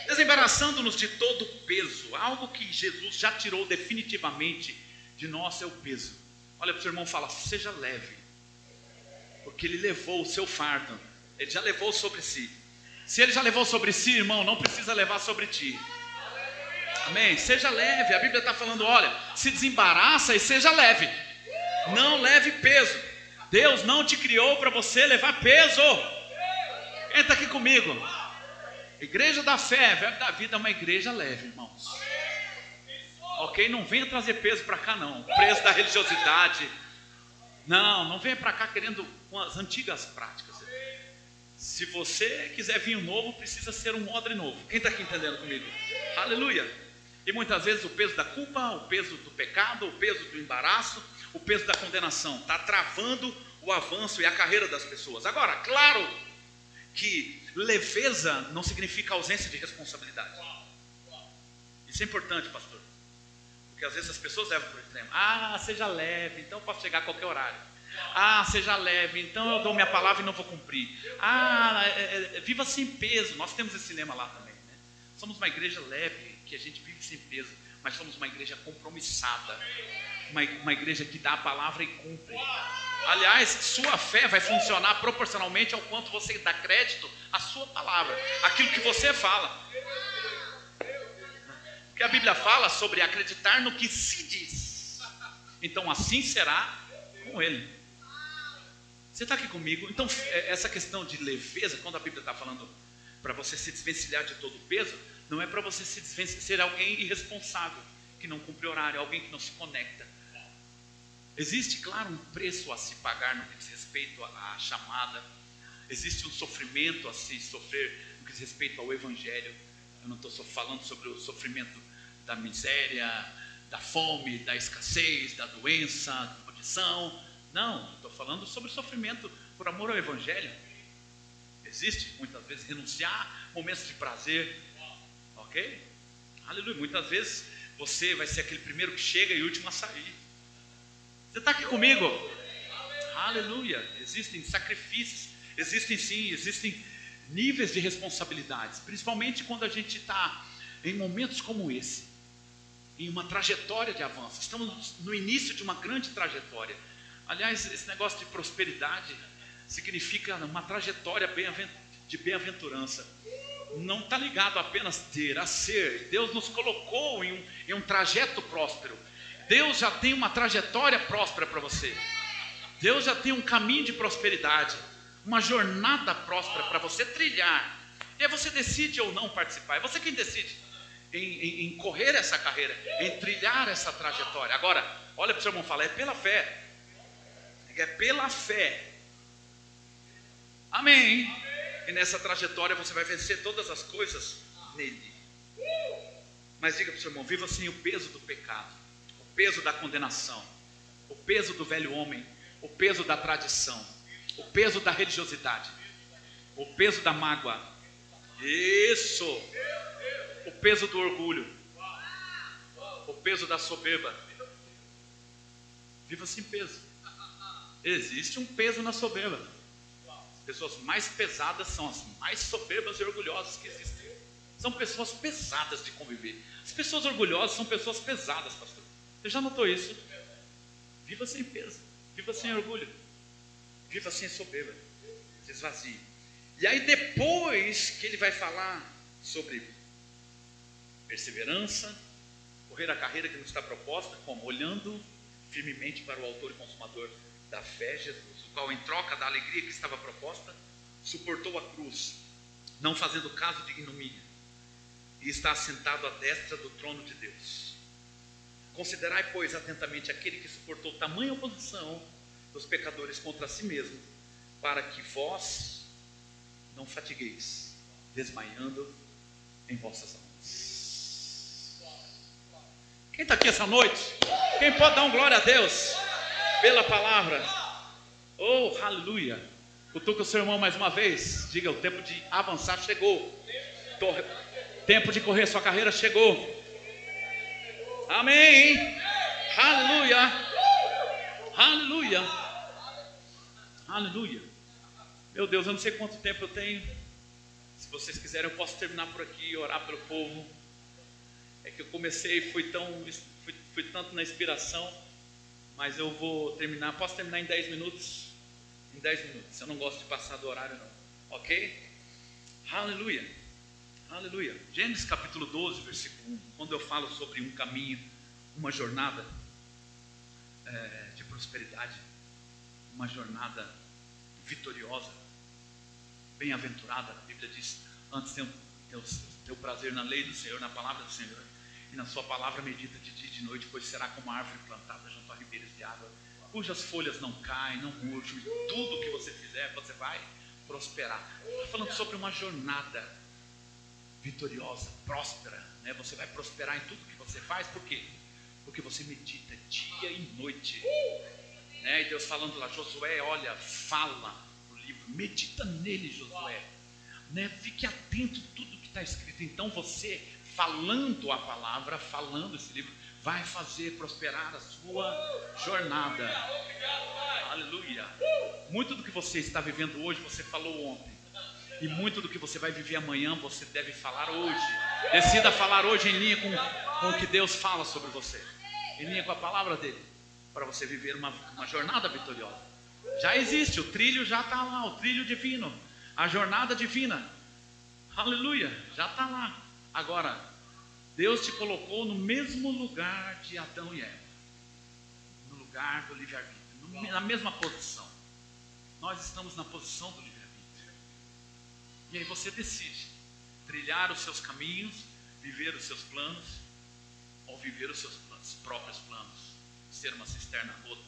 Speaker 1: Desembaraçando-nos de todo o peso, algo que Jesus já tirou definitivamente de nós é o peso. Olha para o seu irmão e fala: seja leve, porque ele levou o seu fardo, ele já levou sobre si. Se ele já levou sobre si, irmão, não precisa levar sobre ti. Amém? Seja leve, a Bíblia está falando: olha, se desembaraça e seja leve. Não leve peso. Deus não te criou para você levar peso. Entra aqui comigo. Igreja da fé, verbo da vida é uma igreja leve, irmãos. Ok? Não venha trazer peso para cá, não. Preso da religiosidade. Não, não venha para cá querendo com as antigas práticas. Se você quiser vinho novo, precisa ser um odre novo. Quem está aqui entendendo comigo? Aleluia. E muitas vezes o peso da culpa, o peso do pecado, o peso do embaraço, o peso da condenação, está travando o avanço e a carreira das pessoas. Agora, claro que leveza não significa ausência de responsabilidade. Isso é importante, pastor. Porque às vezes as pessoas levam por extremo. Ah, seja leve, então posso chegar a qualquer horário. Ah, seja leve, então eu dou minha palavra e não vou cumprir. Ah, é, é, é viva sem peso. Nós temos esse cinema lá também. Né? Somos uma igreja leve, que a gente vive sem peso, mas somos uma igreja compromissada uma, uma igreja que dá a palavra e cumpre. Aliás, sua fé vai funcionar proporcionalmente ao quanto você dá crédito à sua palavra, aquilo que você fala. Porque a Bíblia fala sobre acreditar no que se diz. Então assim será com ele. Você está aqui comigo? Então, é, essa questão de leveza, quando a Bíblia está falando para você se desvencilhar de todo o peso, não é para você se desvencilhar, ser alguém irresponsável, que não cumpre horário, alguém que não se conecta. Existe, claro, um preço a se pagar no que diz respeito à chamada. Existe um sofrimento a se sofrer no que diz respeito ao Evangelho. Eu não estou só falando sobre o sofrimento da miséria, da fome, da escassez, da doença, da condição. Não, estou falando sobre sofrimento por amor ao Evangelho. Existe muitas vezes renunciar momentos de prazer, ok? Aleluia. Muitas vezes você vai ser aquele primeiro que chega e último a sair. Você está aqui comigo? Aleluia. Existem sacrifícios, existem sim, existem níveis de responsabilidades, principalmente quando a gente está em momentos como esse, em uma trajetória de avanço. Estamos no início de uma grande trajetória. Aliás, esse negócio de prosperidade significa uma trajetória de bem-aventurança. Não está ligado apenas ter, a ser. Deus nos colocou em um, em um trajeto próspero. Deus já tem uma trajetória próspera para você. Deus já tem um caminho de prosperidade, uma jornada próspera para você trilhar. E aí você decide ou não participar. É você quem decide em, em, em correr essa carreira, em trilhar essa trajetória. Agora, olha para o seu irmão falar, é pela fé. É pela fé. Amém. E nessa trajetória você vai vencer todas as coisas nele. Mas diga para o seu irmão, viva sem o peso do pecado peso da condenação, o peso do velho homem, o peso da tradição. O peso da religiosidade. O peso da mágoa. Isso. O peso do orgulho. O peso da soberba. Viva sem peso. Existe um peso na soberba. As pessoas mais pesadas são as mais soberbas e orgulhosas que existem. São pessoas pesadas de conviver. As pessoas orgulhosas são pessoas pesadas, pastor. Você já notou isso? Viva sem peso. Viva sem orgulho. Viva sem soberba. Se esvazie. E aí depois que ele vai falar sobre perseverança, correr a carreira que nos está proposta, como olhando firmemente para o autor e consumador da fé, Jesus, o qual, em troca da alegria que estava proposta, suportou a cruz, não fazendo caso de ignomínia, e está assentado à destra do trono de Deus. Considerai, pois, atentamente aquele que suportou tamanha oposição dos pecadores contra si mesmo, para que vós não fatigueis, desmaiando em vossas almas. Quem está aqui essa noite? Quem pode dar um glória a Deus? Pela palavra. Oh, aleluia. Cutuca o seu irmão mais uma vez. Diga: o tempo de avançar chegou. Tempo de correr sua carreira chegou. Amém. Aleluia. Aleluia. Aleluia. Meu Deus, eu não sei quanto tempo eu tenho. Se vocês quiserem, eu posso terminar por aqui e orar pelo povo. É que eu comecei fui tão fui, fui tanto na inspiração mas eu vou terminar. Posso terminar em 10 minutos? Em 10 minutos. Eu não gosto de passar do horário, não. Ok? Aleluia. Aleluia. Gênesis capítulo 12, versículo 1. Quando eu falo sobre um caminho, uma jornada é, de prosperidade, uma jornada vitoriosa, bem-aventurada, a Bíblia diz: antes tem o prazer na lei do Senhor, na palavra do Senhor, e na Sua palavra medita de dia e de noite, pois será como árvore plantada junto a ribeiros de água, cujas folhas não caem, não murcham, e tudo que você fizer, você vai prosperar. Está falando sobre uma jornada vitoriosa, próspera. Né? Você vai prosperar em tudo que você faz, por quê? Porque você medita dia e noite. Né? E Deus falando lá, Josué, olha, fala o livro, medita nele, Josué. Né? Fique atento a tudo que está escrito. Então você falando a palavra, falando esse livro, vai fazer prosperar a sua jornada. Aleluia. Muito do que você está vivendo hoje, você falou ontem. E muito do que você vai viver amanhã, você deve falar hoje. Decida falar hoje em linha com, com o que Deus fala sobre você. Em linha com a palavra dele. Para você viver uma, uma jornada vitoriosa. Já existe, o trilho já está lá, o trilho divino. A jornada divina. Aleluia, já está lá. Agora, Deus te colocou no mesmo lugar de Adão e Eva, no lugar do livre-arbítrio, na mesma posição. Nós estamos na posição do livre-arbítrio. E aí você decide trilhar os seus caminhos, viver os seus planos, ou viver os seus planos, próprios planos, ser uma cisterna rota,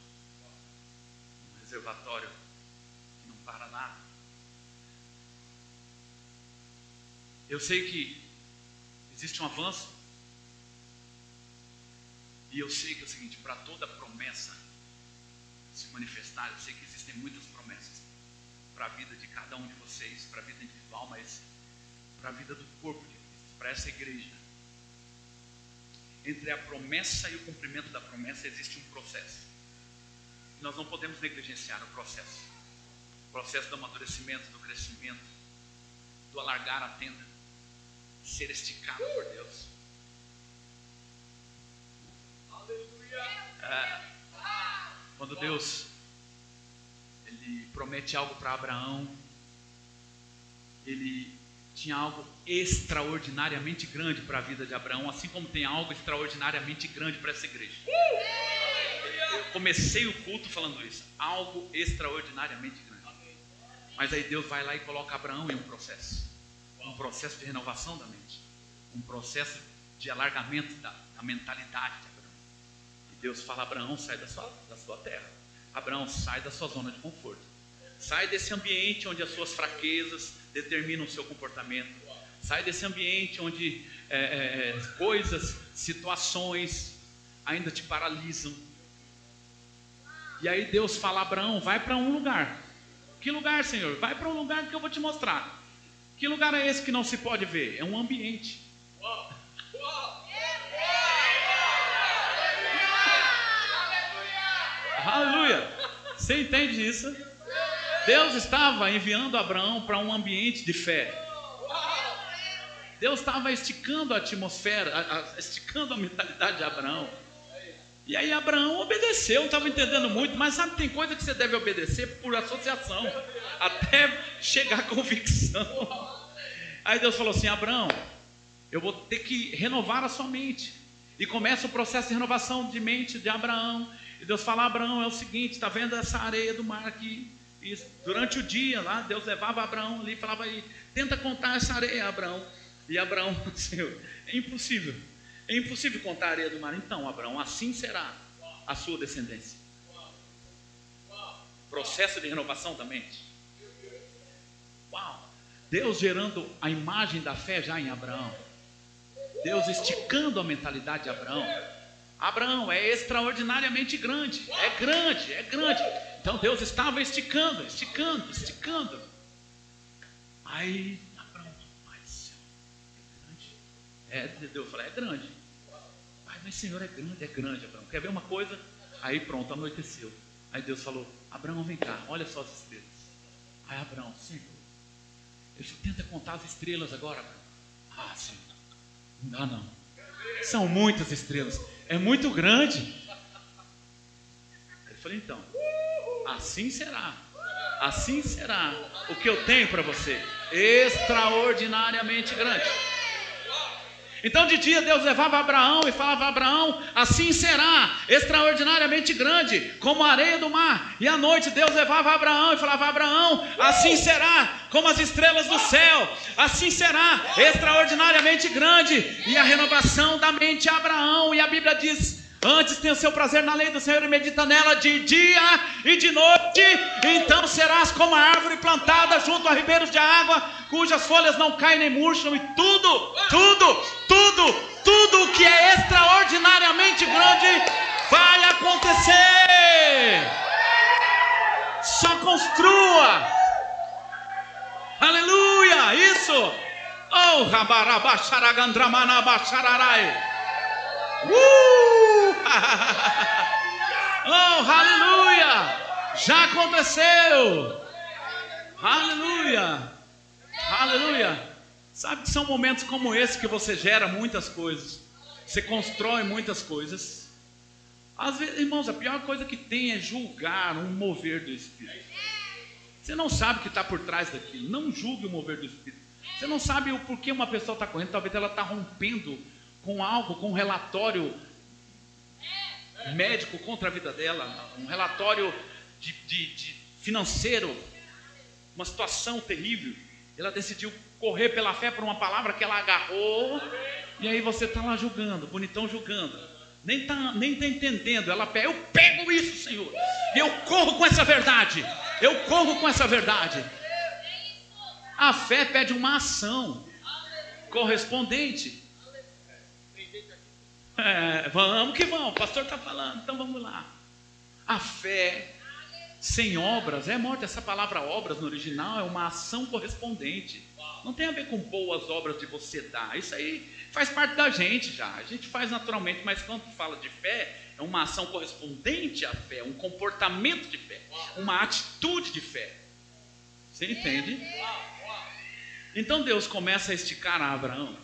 Speaker 1: um reservatório que não para nada. Eu sei que Existe um avanço. E eu sei que é o seguinte: para toda promessa se manifestar, eu sei que existem muitas promessas para a vida de cada um de vocês, para a vida individual, mas para a vida do corpo de Cristo, para essa igreja. Entre a promessa e o cumprimento da promessa existe um processo. Nós não podemos negligenciar o processo. O processo do amadurecimento, do crescimento, do alargar a tenda ser esticado por Deus. É, quando Deus ele promete algo para Abraão, ele tinha algo extraordinariamente grande para a vida de Abraão, assim como tem algo extraordinariamente grande para essa igreja. Eu comecei o culto falando isso, algo extraordinariamente grande. Mas aí Deus vai lá e coloca Abraão em um processo um processo de renovação da mente, um processo de alargamento da, da mentalidade de Abraão. E Deus fala: Abraão, sai da sua, da sua terra. Abraão, sai da sua zona de conforto. Sai desse ambiente onde as suas fraquezas determinam o seu comportamento. Sai desse ambiente onde é, é, é coisas, situações ainda te paralisam. E aí Deus fala: Abraão, vai para um lugar Que lugar, Senhor? Vai para um lugar que eu vou te mostrar. Que lugar é esse que não se pode ver? É um ambiente. Aleluia! Você entende isso? Deus estava enviando Abraão para um ambiente de fé. Deus estava esticando a atmosfera, esticando a mentalidade de Abraão. E aí Abraão obedeceu, não estava entendendo muito, mas sabe, tem coisa que você deve obedecer por associação, até chegar à convicção. Aí Deus falou assim: Abraão, eu vou ter que renovar a sua mente. E começa o processo de renovação de mente de Abraão. E Deus fala: Abraão, é o seguinte, está vendo essa areia do mar aqui? E durante o dia lá, Deus levava Abraão ali e falava aí, tenta contar essa areia, Abraão. E Abraão, Senhor, é impossível. É impossível contar a areia do mar. Então, Abraão, assim será a sua descendência. Processo de renovação da mente. Uau! Deus gerando a imagem da fé já em Abraão. Deus esticando a mentalidade de Abraão. Abraão é extraordinariamente grande, é grande, é grande. Então Deus estava esticando, esticando, esticando. Aí é, Deus falou, é grande. Pai, mas Senhor, é grande, é grande, Abraão. Quer ver uma coisa? Aí pronto, anoiteceu. Aí Deus falou, Abraão, vem cá, olha só as estrelas. Aí Abraão, Senhor, ele tenta contar as estrelas agora. Ah, Senhor, não dá não. São muitas estrelas, é muito grande. Ele falou, então, assim será. Assim será o que eu tenho para você. Extraordinariamente grande. Então de dia Deus levava Abraão e falava: Abraão, assim será, extraordinariamente grande, como a areia do mar. E à noite Deus levava Abraão e falava: Abraão, assim será, como as estrelas do céu. Assim será, extraordinariamente grande. E a renovação da mente Abraão. E a Bíblia diz: Antes o seu prazer na lei do Senhor e medita nela de dia e de noite. Então serás como a árvore plantada junto a ribeiros de água, cujas folhas não caem nem murcham, e tudo, tudo, tudo, tudo que é extraordinariamente grande vai acontecer. Só construa. Aleluia! Isso! Oh, rabarabacharagandramanabacharai. Uh! oh, aleluia! Já aconteceu! Aleluia! Aleluia! Sabe que são momentos como esse que você gera muitas coisas, você constrói muitas coisas. Às vezes, irmãos, a pior coisa que tem é julgar um mover do Espírito. Você não sabe o que está por trás daquilo. Não julgue o mover do Espírito. Você não sabe o porquê uma pessoa está correndo. Talvez ela está rompendo com algo, com um relatório médico contra a vida dela, um relatório de, de, de financeiro, uma situação terrível. Ela decidiu correr pela fé por uma palavra que ela agarrou, e aí você está lá julgando, bonitão julgando. Nem está nem tá entendendo. Ela pega, eu pego isso, Senhor. Eu corro com essa verdade. Eu corro com essa verdade. A fé pede uma ação correspondente. É, vamos que vamos, o pastor está falando, então vamos lá. A fé sem obras é morte. Essa palavra obras no original é uma ação correspondente. Não tem a ver com boas obras de você dar. Isso aí faz parte da gente já. A gente faz naturalmente, mas quando fala de fé, é uma ação correspondente à fé, um comportamento de fé, uma atitude de fé. Você entende? Então Deus começa a esticar a Abraão.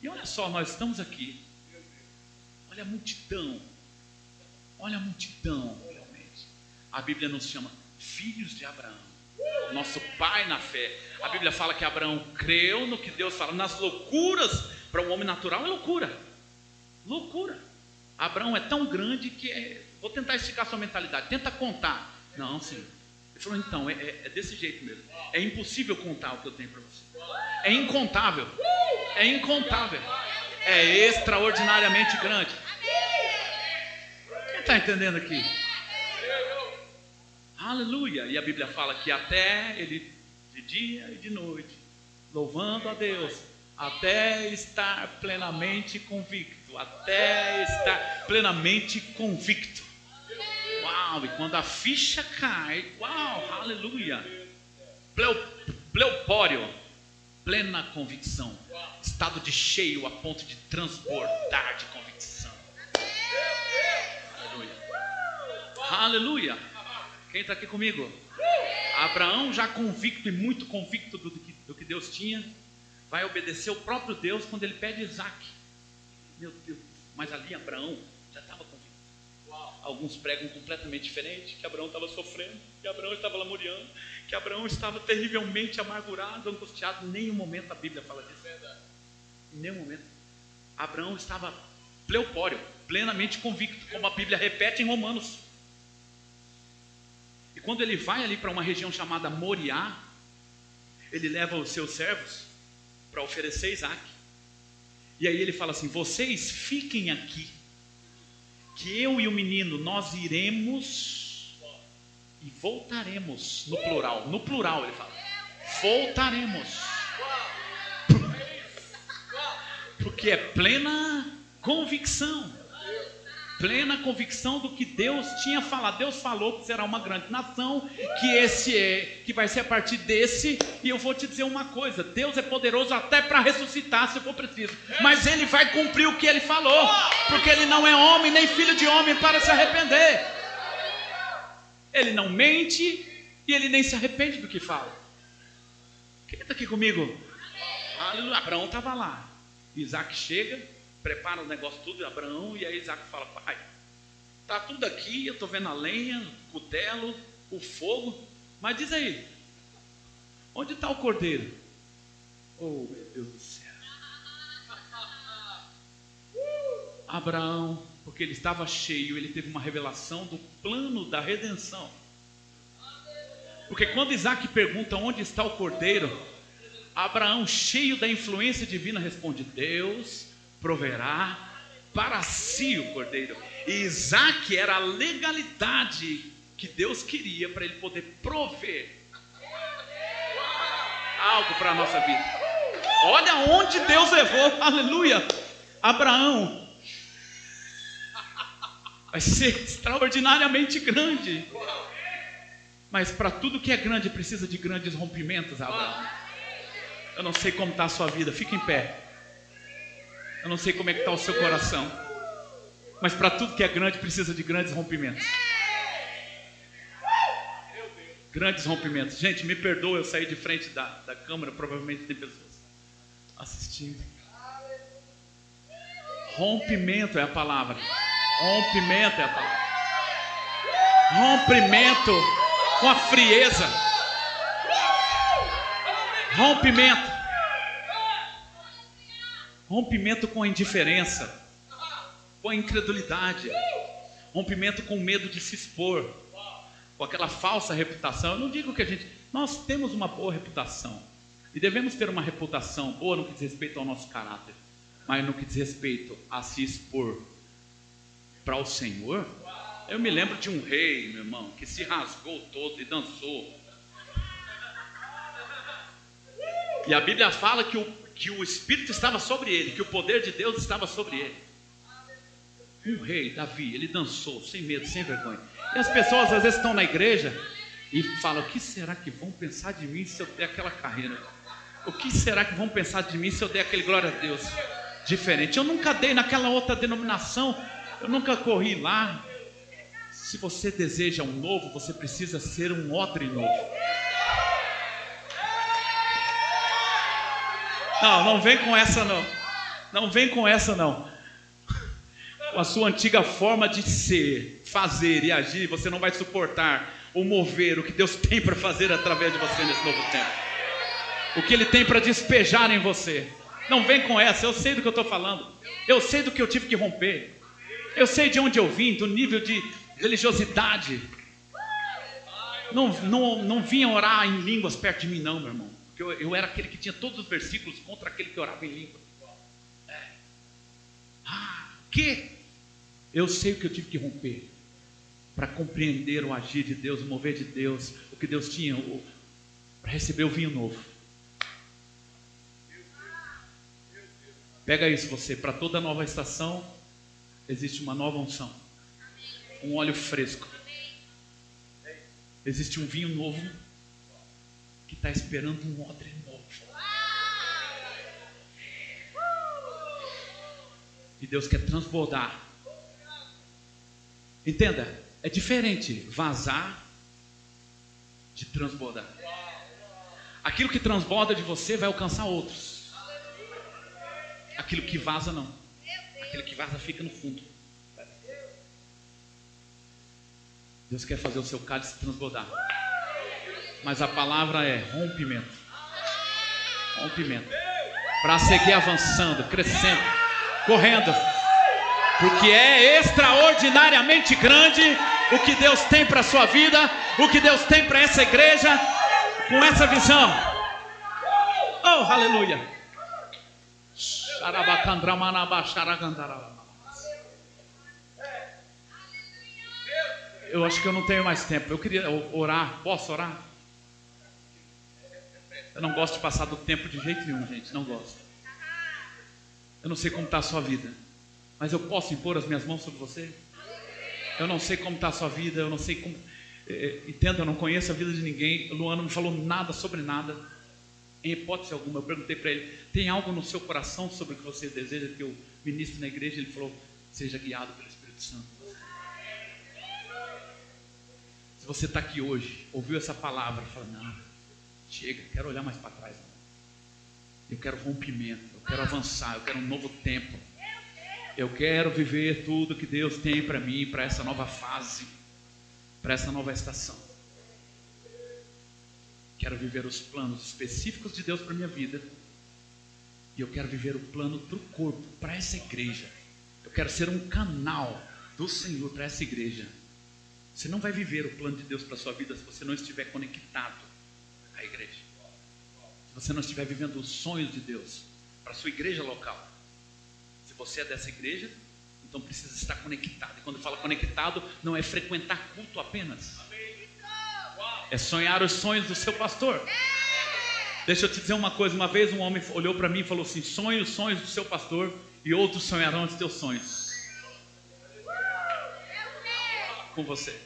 Speaker 1: E olha só, nós estamos aqui Olha a multidão. Olha a multidão, realmente. A Bíblia nos chama filhos de Abraão. Nosso pai na fé. A Bíblia fala que Abraão creu no que Deus fala. Nas loucuras, para um homem natural é loucura. Loucura. Abraão é tão grande que é... vou tentar esticar sua mentalidade. Tenta contar. Não, sim. Ele falou, então, é, é, é desse jeito mesmo. É impossível contar o que eu tenho para você. É incontável. É incontável. É extraordinariamente grande está entendendo aqui? Aleluia! E a Bíblia fala que até ele, de dia e de noite, louvando a Deus, até estar plenamente convicto, até estar plenamente convicto. Uau! E quando a ficha cai, uau, aleluia! pleupório, plena convicção, estado de cheio a ponto de transbordar de convicção. Aleluia. Quem está aqui comigo? Abraão, já convicto e muito convicto do que, do que Deus tinha, vai obedecer o próprio Deus quando ele pede Isaac. Meu Deus, mas ali Abraão já estava convicto. Alguns pregam completamente diferente, que Abraão estava sofrendo, que Abraão estava lamuriando, que Abraão estava terrivelmente amargurado, angustiado. Em nenhum momento a Bíblia fala disso. Em nenhum momento. Abraão estava pleupório, plenamente convicto, como a Bíblia repete em Romanos. Quando ele vai ali para uma região chamada Moriá, ele leva os seus servos para oferecer Isaac. E aí ele fala assim: Vocês fiquem aqui, que eu e o menino nós iremos e voltaremos. No plural, no plural ele fala: Voltaremos. Porque é plena convicção plena convicção do que Deus tinha falado. Deus falou que será uma grande nação, que esse é, que vai ser a partir desse, e eu vou te dizer uma coisa: Deus é poderoso até para ressuscitar se for preciso, mas ele vai cumprir o que ele falou, porque ele não é homem nem filho de homem para se arrepender. Ele não mente e ele nem se arrepende do que fala. Quem está aqui comigo? Abraão estava lá. Isaac chega, prepara o negócio tudo, Abraão, e aí Isaac fala, pai, tá tudo aqui, eu estou vendo a lenha, o cutelo, o fogo, mas diz aí, onde está o cordeiro? Oh, meu Deus do céu. Abraão, porque ele estava cheio, ele teve uma revelação do plano da redenção. Porque quando Isaac pergunta onde está o cordeiro, Abraão, cheio da influência divina, responde: Deus proverá para si o cordeiro. E Isaac era a legalidade que Deus queria para ele poder prover algo para a nossa vida. Olha onde Deus levou, aleluia, Abraão. Vai ser extraordinariamente grande. Mas para tudo que é grande precisa de grandes rompimentos, Abraão. Eu não sei como está a sua vida, fique em pé. Eu não sei como é que está o seu coração. Mas para tudo que é grande precisa de grandes rompimentos. Grandes rompimentos. Gente, me perdoa eu sair de frente da, da câmera, provavelmente tem pessoas assistindo. Rompimento é a palavra. Rompimento é a palavra. Rompimento com a frieza. Rompimento. Rompimento com a indiferença, com a incredulidade, rompimento com o medo de se expor, com aquela falsa reputação. Eu não digo que a gente. Nós temos uma boa reputação e devemos ter uma reputação boa no que diz respeito ao nosso caráter, mas no que diz respeito a se expor para o Senhor. Eu me lembro de um rei, meu irmão, que se rasgou todo e dançou. E a Bíblia fala que o que o Espírito estava sobre ele, que o poder de Deus estava sobre ele. Um rei, Davi, ele dançou sem medo, sem vergonha. E as pessoas às vezes estão na igreja e falam: o que será que vão pensar de mim se eu der aquela carreira? O que será que vão pensar de mim se eu der aquele glória a Deus diferente? Eu nunca dei naquela outra denominação, eu nunca corri lá. Se você deseja um novo, você precisa ser um odre novo. Não, não vem com essa não. Não vem com essa não. Com a sua antiga forma de ser, fazer e agir, você não vai suportar ou mover o que Deus tem para fazer através de você nesse novo tempo. O que Ele tem para despejar em você. Não vem com essa, eu sei do que eu estou falando. Eu sei do que eu tive que romper. Eu sei de onde eu vim, do nível de religiosidade. Não, não, não vinha orar em línguas perto de mim, não, meu irmão. Porque eu, eu era aquele que tinha todos os versículos contra aquele que orava em língua. É. Ah, que? Eu sei o que eu tive que romper para compreender o agir de Deus, o mover de Deus, o que Deus tinha, para receber o vinho novo. Pega isso você, para toda nova estação existe uma nova unção, um óleo fresco, existe um vinho novo que está esperando um odre novo. E Deus quer transbordar. Entenda, é diferente vazar de transbordar. Aquilo que transborda de você vai alcançar outros. Aquilo que vaza não. Aquilo que vaza fica no fundo. Deus quer fazer o seu cálice transbordar. Mas a palavra é rompimento. Rompimento. Para seguir avançando, crescendo, correndo. Porque é extraordinariamente grande o que Deus tem para a sua vida, o que Deus tem para essa igreja, com essa visão. Oh, aleluia. Eu acho que eu não tenho mais tempo. Eu queria orar. Posso orar? Eu não gosto de passar do tempo de jeito nenhum, gente. Não gosto. Eu não sei como está a sua vida. Mas eu posso impor as minhas mãos sobre você? Eu não sei como está a sua vida. Eu não sei como. É, entenda, eu não conheço a vida de ninguém. O Luano não falou nada sobre nada. Em hipótese alguma, eu perguntei para ele: tem algo no seu coração sobre o que você deseja que eu ministre na igreja? Ele falou: seja guiado pelo Espírito Santo. Se você está aqui hoje, ouviu essa palavra, fala: não, chega, quero olhar mais para trás. Eu quero rompimento, eu quero avançar, eu quero um novo tempo. Eu quero viver tudo que Deus tem para mim, para essa nova fase, para essa nova estação. Quero viver os planos específicos de Deus para minha vida. E eu quero viver o plano para o corpo, para essa igreja. Eu quero ser um canal do Senhor para essa igreja. Você não vai viver o plano de Deus para sua vida se você não estiver conectado você não estiver vivendo os sonhos de Deus para a sua igreja local. Se você é dessa igreja, então precisa estar conectado. E quando fala conectado, não é frequentar culto apenas. É sonhar os sonhos do seu pastor. Deixa eu te dizer uma coisa. Uma vez um homem olhou para mim e falou assim: sonhe os sonhos do seu pastor e outros sonharão os teus sonhos com você.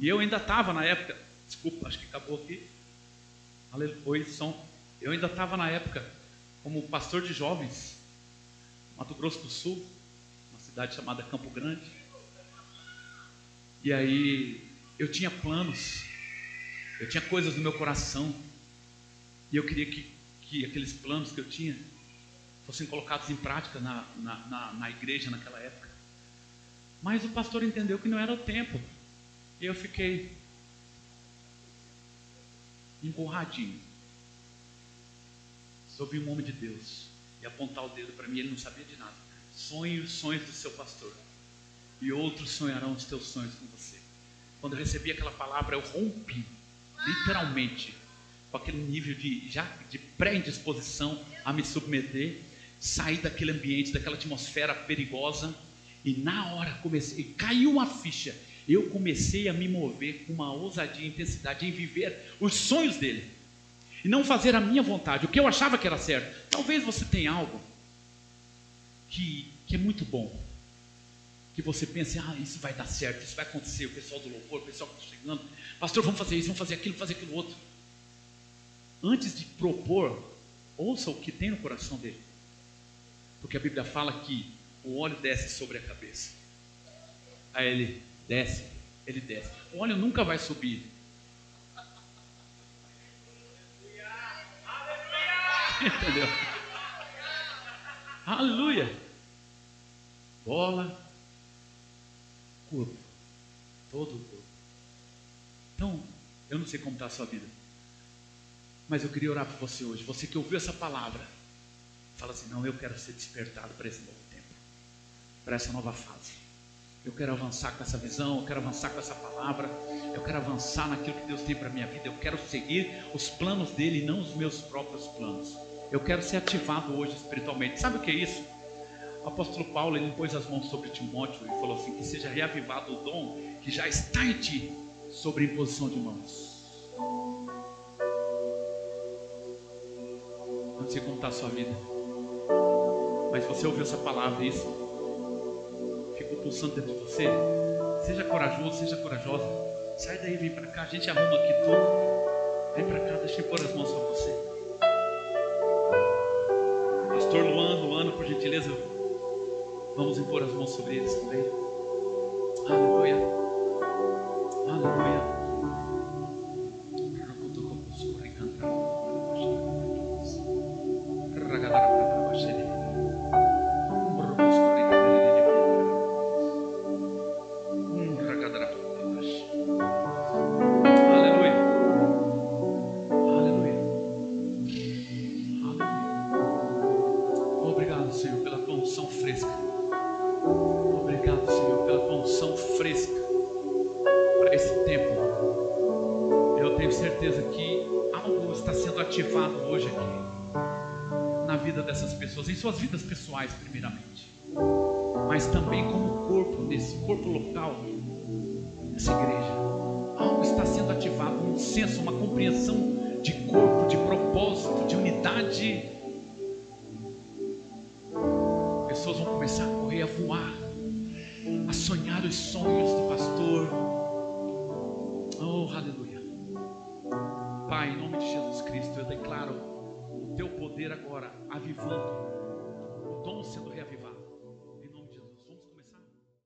Speaker 1: E eu ainda estava na época, desculpa, acho que acabou aqui. Oi, som. Eu ainda estava na época como pastor de jovens, Mato Grosso do Sul, uma cidade chamada Campo Grande. E aí eu tinha planos, eu tinha coisas no meu coração, e eu queria que, que aqueles planos que eu tinha fossem colocados em prática na, na, na, na igreja naquela época. Mas o pastor entendeu que não era o tempo. E eu fiquei emburradinho. Sobre um homem de Deus. E apontar o dedo para mim, ele não sabia de nada. Sonhe os sonhos do seu pastor. E outros sonharão os teus sonhos com você. Quando eu recebi aquela palavra, eu rompi, literalmente, com aquele nível de, já, de pré-indisposição a me submeter, sair daquele ambiente, daquela atmosfera perigosa e na hora comecei, caiu uma ficha. Eu comecei a me mover com uma ousadia e intensidade em viver os sonhos dele. E não fazer a minha vontade, o que eu achava que era certo. Talvez você tenha algo que, que é muito bom. Que você pense, ah, isso vai dar certo, isso vai acontecer. O pessoal do louvor, o pessoal que está chegando, pastor, vamos fazer isso, vamos fazer aquilo, fazer aquilo outro. Antes de propor, ouça o que tem no coração dele. Porque a Bíblia fala que o óleo desce sobre a cabeça. Aí ele desce, ele desce. O óleo nunca vai subir. Entendeu? Aleluia. Bola, corpo, todo o corpo. Então, eu não sei como está a sua vida, mas eu queria orar por você hoje. Você que ouviu essa palavra, fala assim: não, eu quero ser despertado para esse novo para essa nova fase. Eu quero avançar com essa visão, eu quero avançar com essa palavra, eu quero avançar naquilo que Deus tem para minha vida, eu quero seguir os planos dele não os meus próprios planos. Eu quero ser ativado hoje espiritualmente. Sabe o que é isso? O apóstolo Paulo ele pôs as mãos sobre Timóteo e falou assim: que seja reavivado o dom que já está em ti, sobre imposição de mãos. Não sei como está a sua vida, mas você ouviu essa palavra, isso ficou pulsando dentro de você, seja corajoso, seja corajosa. Sai daí, vem para cá. A gente arruma aqui tudo. Vem para cá, deixa eu pôr as mãos sobre você. Pastor Luan, Luana, por gentileza, vamos impor as mãos sobre eles também. Aleluia.